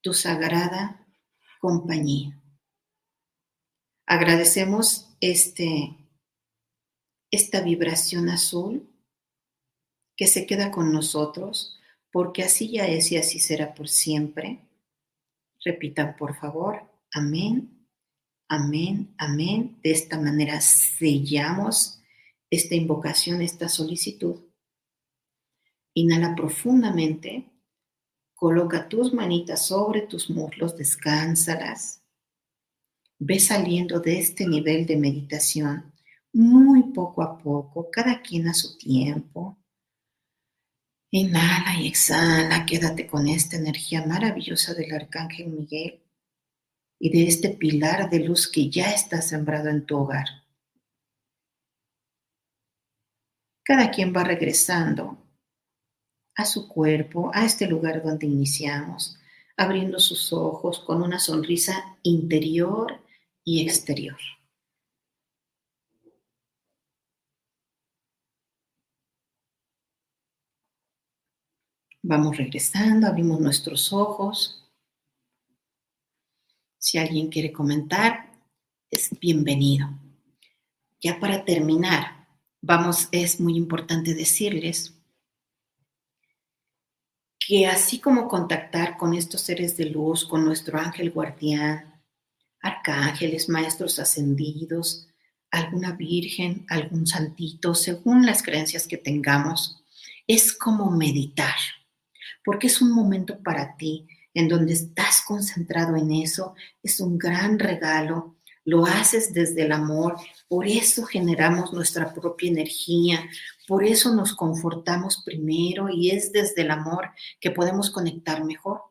tu sagrada compañía. Agradecemos este, esta vibración azul que se queda con nosotros, porque así ya es y así será por siempre. Repitan, por favor, amén, amén, amén. De esta manera sellamos esta invocación, esta solicitud. Inhala profundamente, coloca tus manitas sobre tus muslos, descánsalas. Ve saliendo de este nivel de meditación muy poco a poco, cada quien a su tiempo Inhala y exhala, quédate con esta energía maravillosa del Arcángel Miguel y de este pilar de luz que ya está sembrado en tu hogar. Cada quien va regresando a su cuerpo, a este lugar donde iniciamos, abriendo sus ojos con una sonrisa interior y exterior. Vamos regresando, abrimos nuestros ojos. Si alguien quiere comentar, es bienvenido. Ya para terminar, vamos, es muy importante decirles que así como contactar con estos seres de luz, con nuestro ángel guardián, arcángeles, maestros ascendidos, alguna virgen, algún santito, según las creencias que tengamos, es como meditar porque es un momento para ti en donde estás concentrado en eso, es un gran regalo, lo haces desde el amor, por eso generamos nuestra propia energía, por eso nos confortamos primero y es desde el amor que podemos conectar mejor.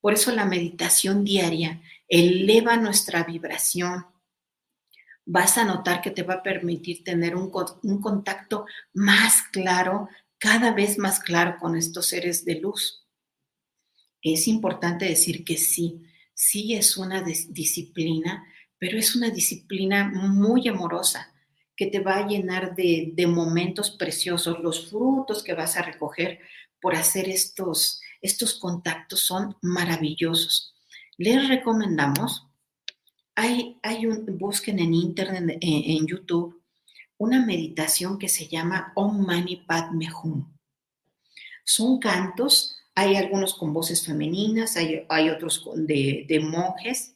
Por eso la meditación diaria eleva nuestra vibración vas a notar que te va a permitir tener un, un contacto más claro, cada vez más claro con estos seres de luz. Es importante decir que sí, sí es una disciplina, pero es una disciplina muy amorosa que te va a llenar de, momentos preciosos. Los frutos que vas a recoger por hacer estos, estos contactos son maravillosos. Les recomendamos, hay, hay un, busquen en internet, en, en YouTube, una meditación que se llama Om Mani Padme Hum. Son cantos, hay algunos con voces femeninas, hay, hay otros de, de monjes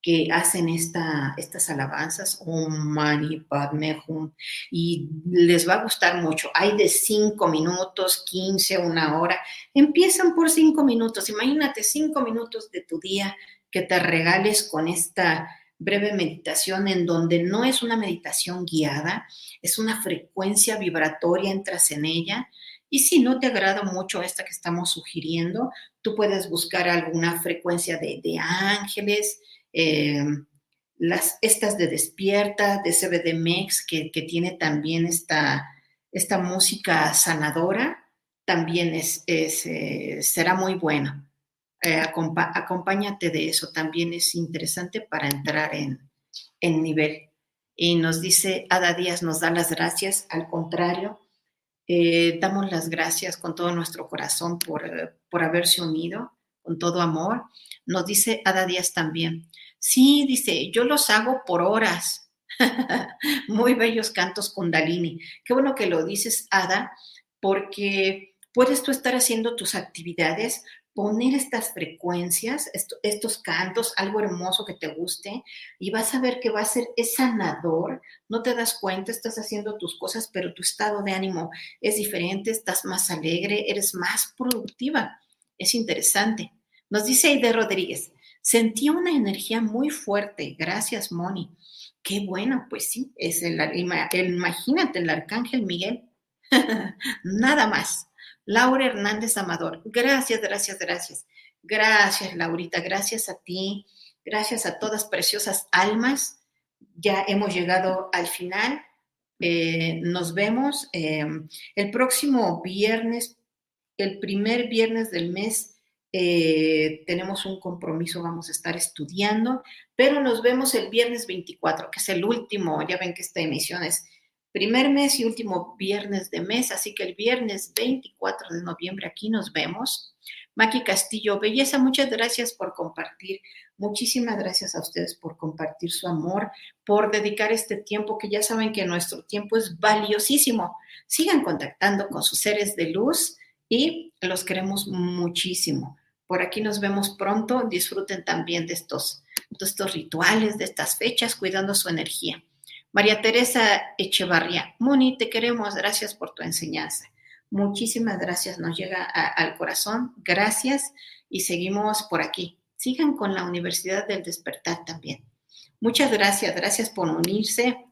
que hacen esta, estas alabanzas, Om Mani Padme Hum, y les va a gustar mucho. Hay de cinco minutos, 15, una hora. Empiezan por cinco minutos. Imagínate cinco minutos de tu día que te regales con esta breve meditación en donde no es una meditación guiada, es una frecuencia vibratoria, entras en ella. Y si no te agrada mucho esta que estamos sugiriendo, tú puedes buscar alguna frecuencia de, de ángeles, eh, las, estas de Despierta, de CBD que, que tiene también esta, esta música sanadora, también es, es eh, será muy bueno. Eh, acompáñate de eso, también es interesante para entrar en, en nivel. Y nos dice, Ada Díaz nos da las gracias, al contrario, damos las gracias con todo nuestro corazón por, por haberse unido, con todo amor. Nos dice Ada Díaz también, Sí, dice, yo los hago por horas. Muy bellos cantos kundalini. Qué bueno que lo dices, Ada, porque puedes tú estar haciendo tus actividades, poner estas frecuencias, estos cantos, algo hermoso que te guste, y vas a ver que va a ser sanador. No te das cuenta, estás haciendo tus cosas, pero tu estado de ánimo es diferente, estás más alegre, eres más productiva. Es interesante. Nos dice Aide Rodríguez, Sentí una energía muy fuerte. Gracias, Moni. Qué bueno, pues sí, es el, imagínate el arcángel Miguel. Nada más. Laura Hernández Amador. Gracias, gracias, gracias. Gracias, Laurita. Gracias a ti. Gracias a todas preciosas almas. Ya hemos llegado al final. Eh, nos vemos eh, el próximo viernes, el primer viernes del mes eh, tenemos un compromiso, vamos a estar estudiando, pero nos vemos el viernes 24, que es el último, ya ven que esta emisión es primer mes y último viernes de mes, así que el viernes 24 de noviembre aquí nos vemos. Maki Castillo, belleza, muchas gracias por compartir. Muchísimas gracias a ustedes por compartir su amor, por dedicar este tiempo, que ya saben que nuestro tiempo es valiosísimo. Sigan contactando con sus seres de luz y los queremos muchísimo. Por aquí nos vemos pronto. Disfruten también de estos, de estos rituales, de estas fechas, cuidando su energía. María Teresa Echevarría, Moni, te queremos. Gracias por tu enseñanza. Muchísimas gracias. Nos llega al corazón. Gracias y seguimos por aquí. Sigan con la Universidad del Despertar también. Muchas gracias. Gracias por unirse.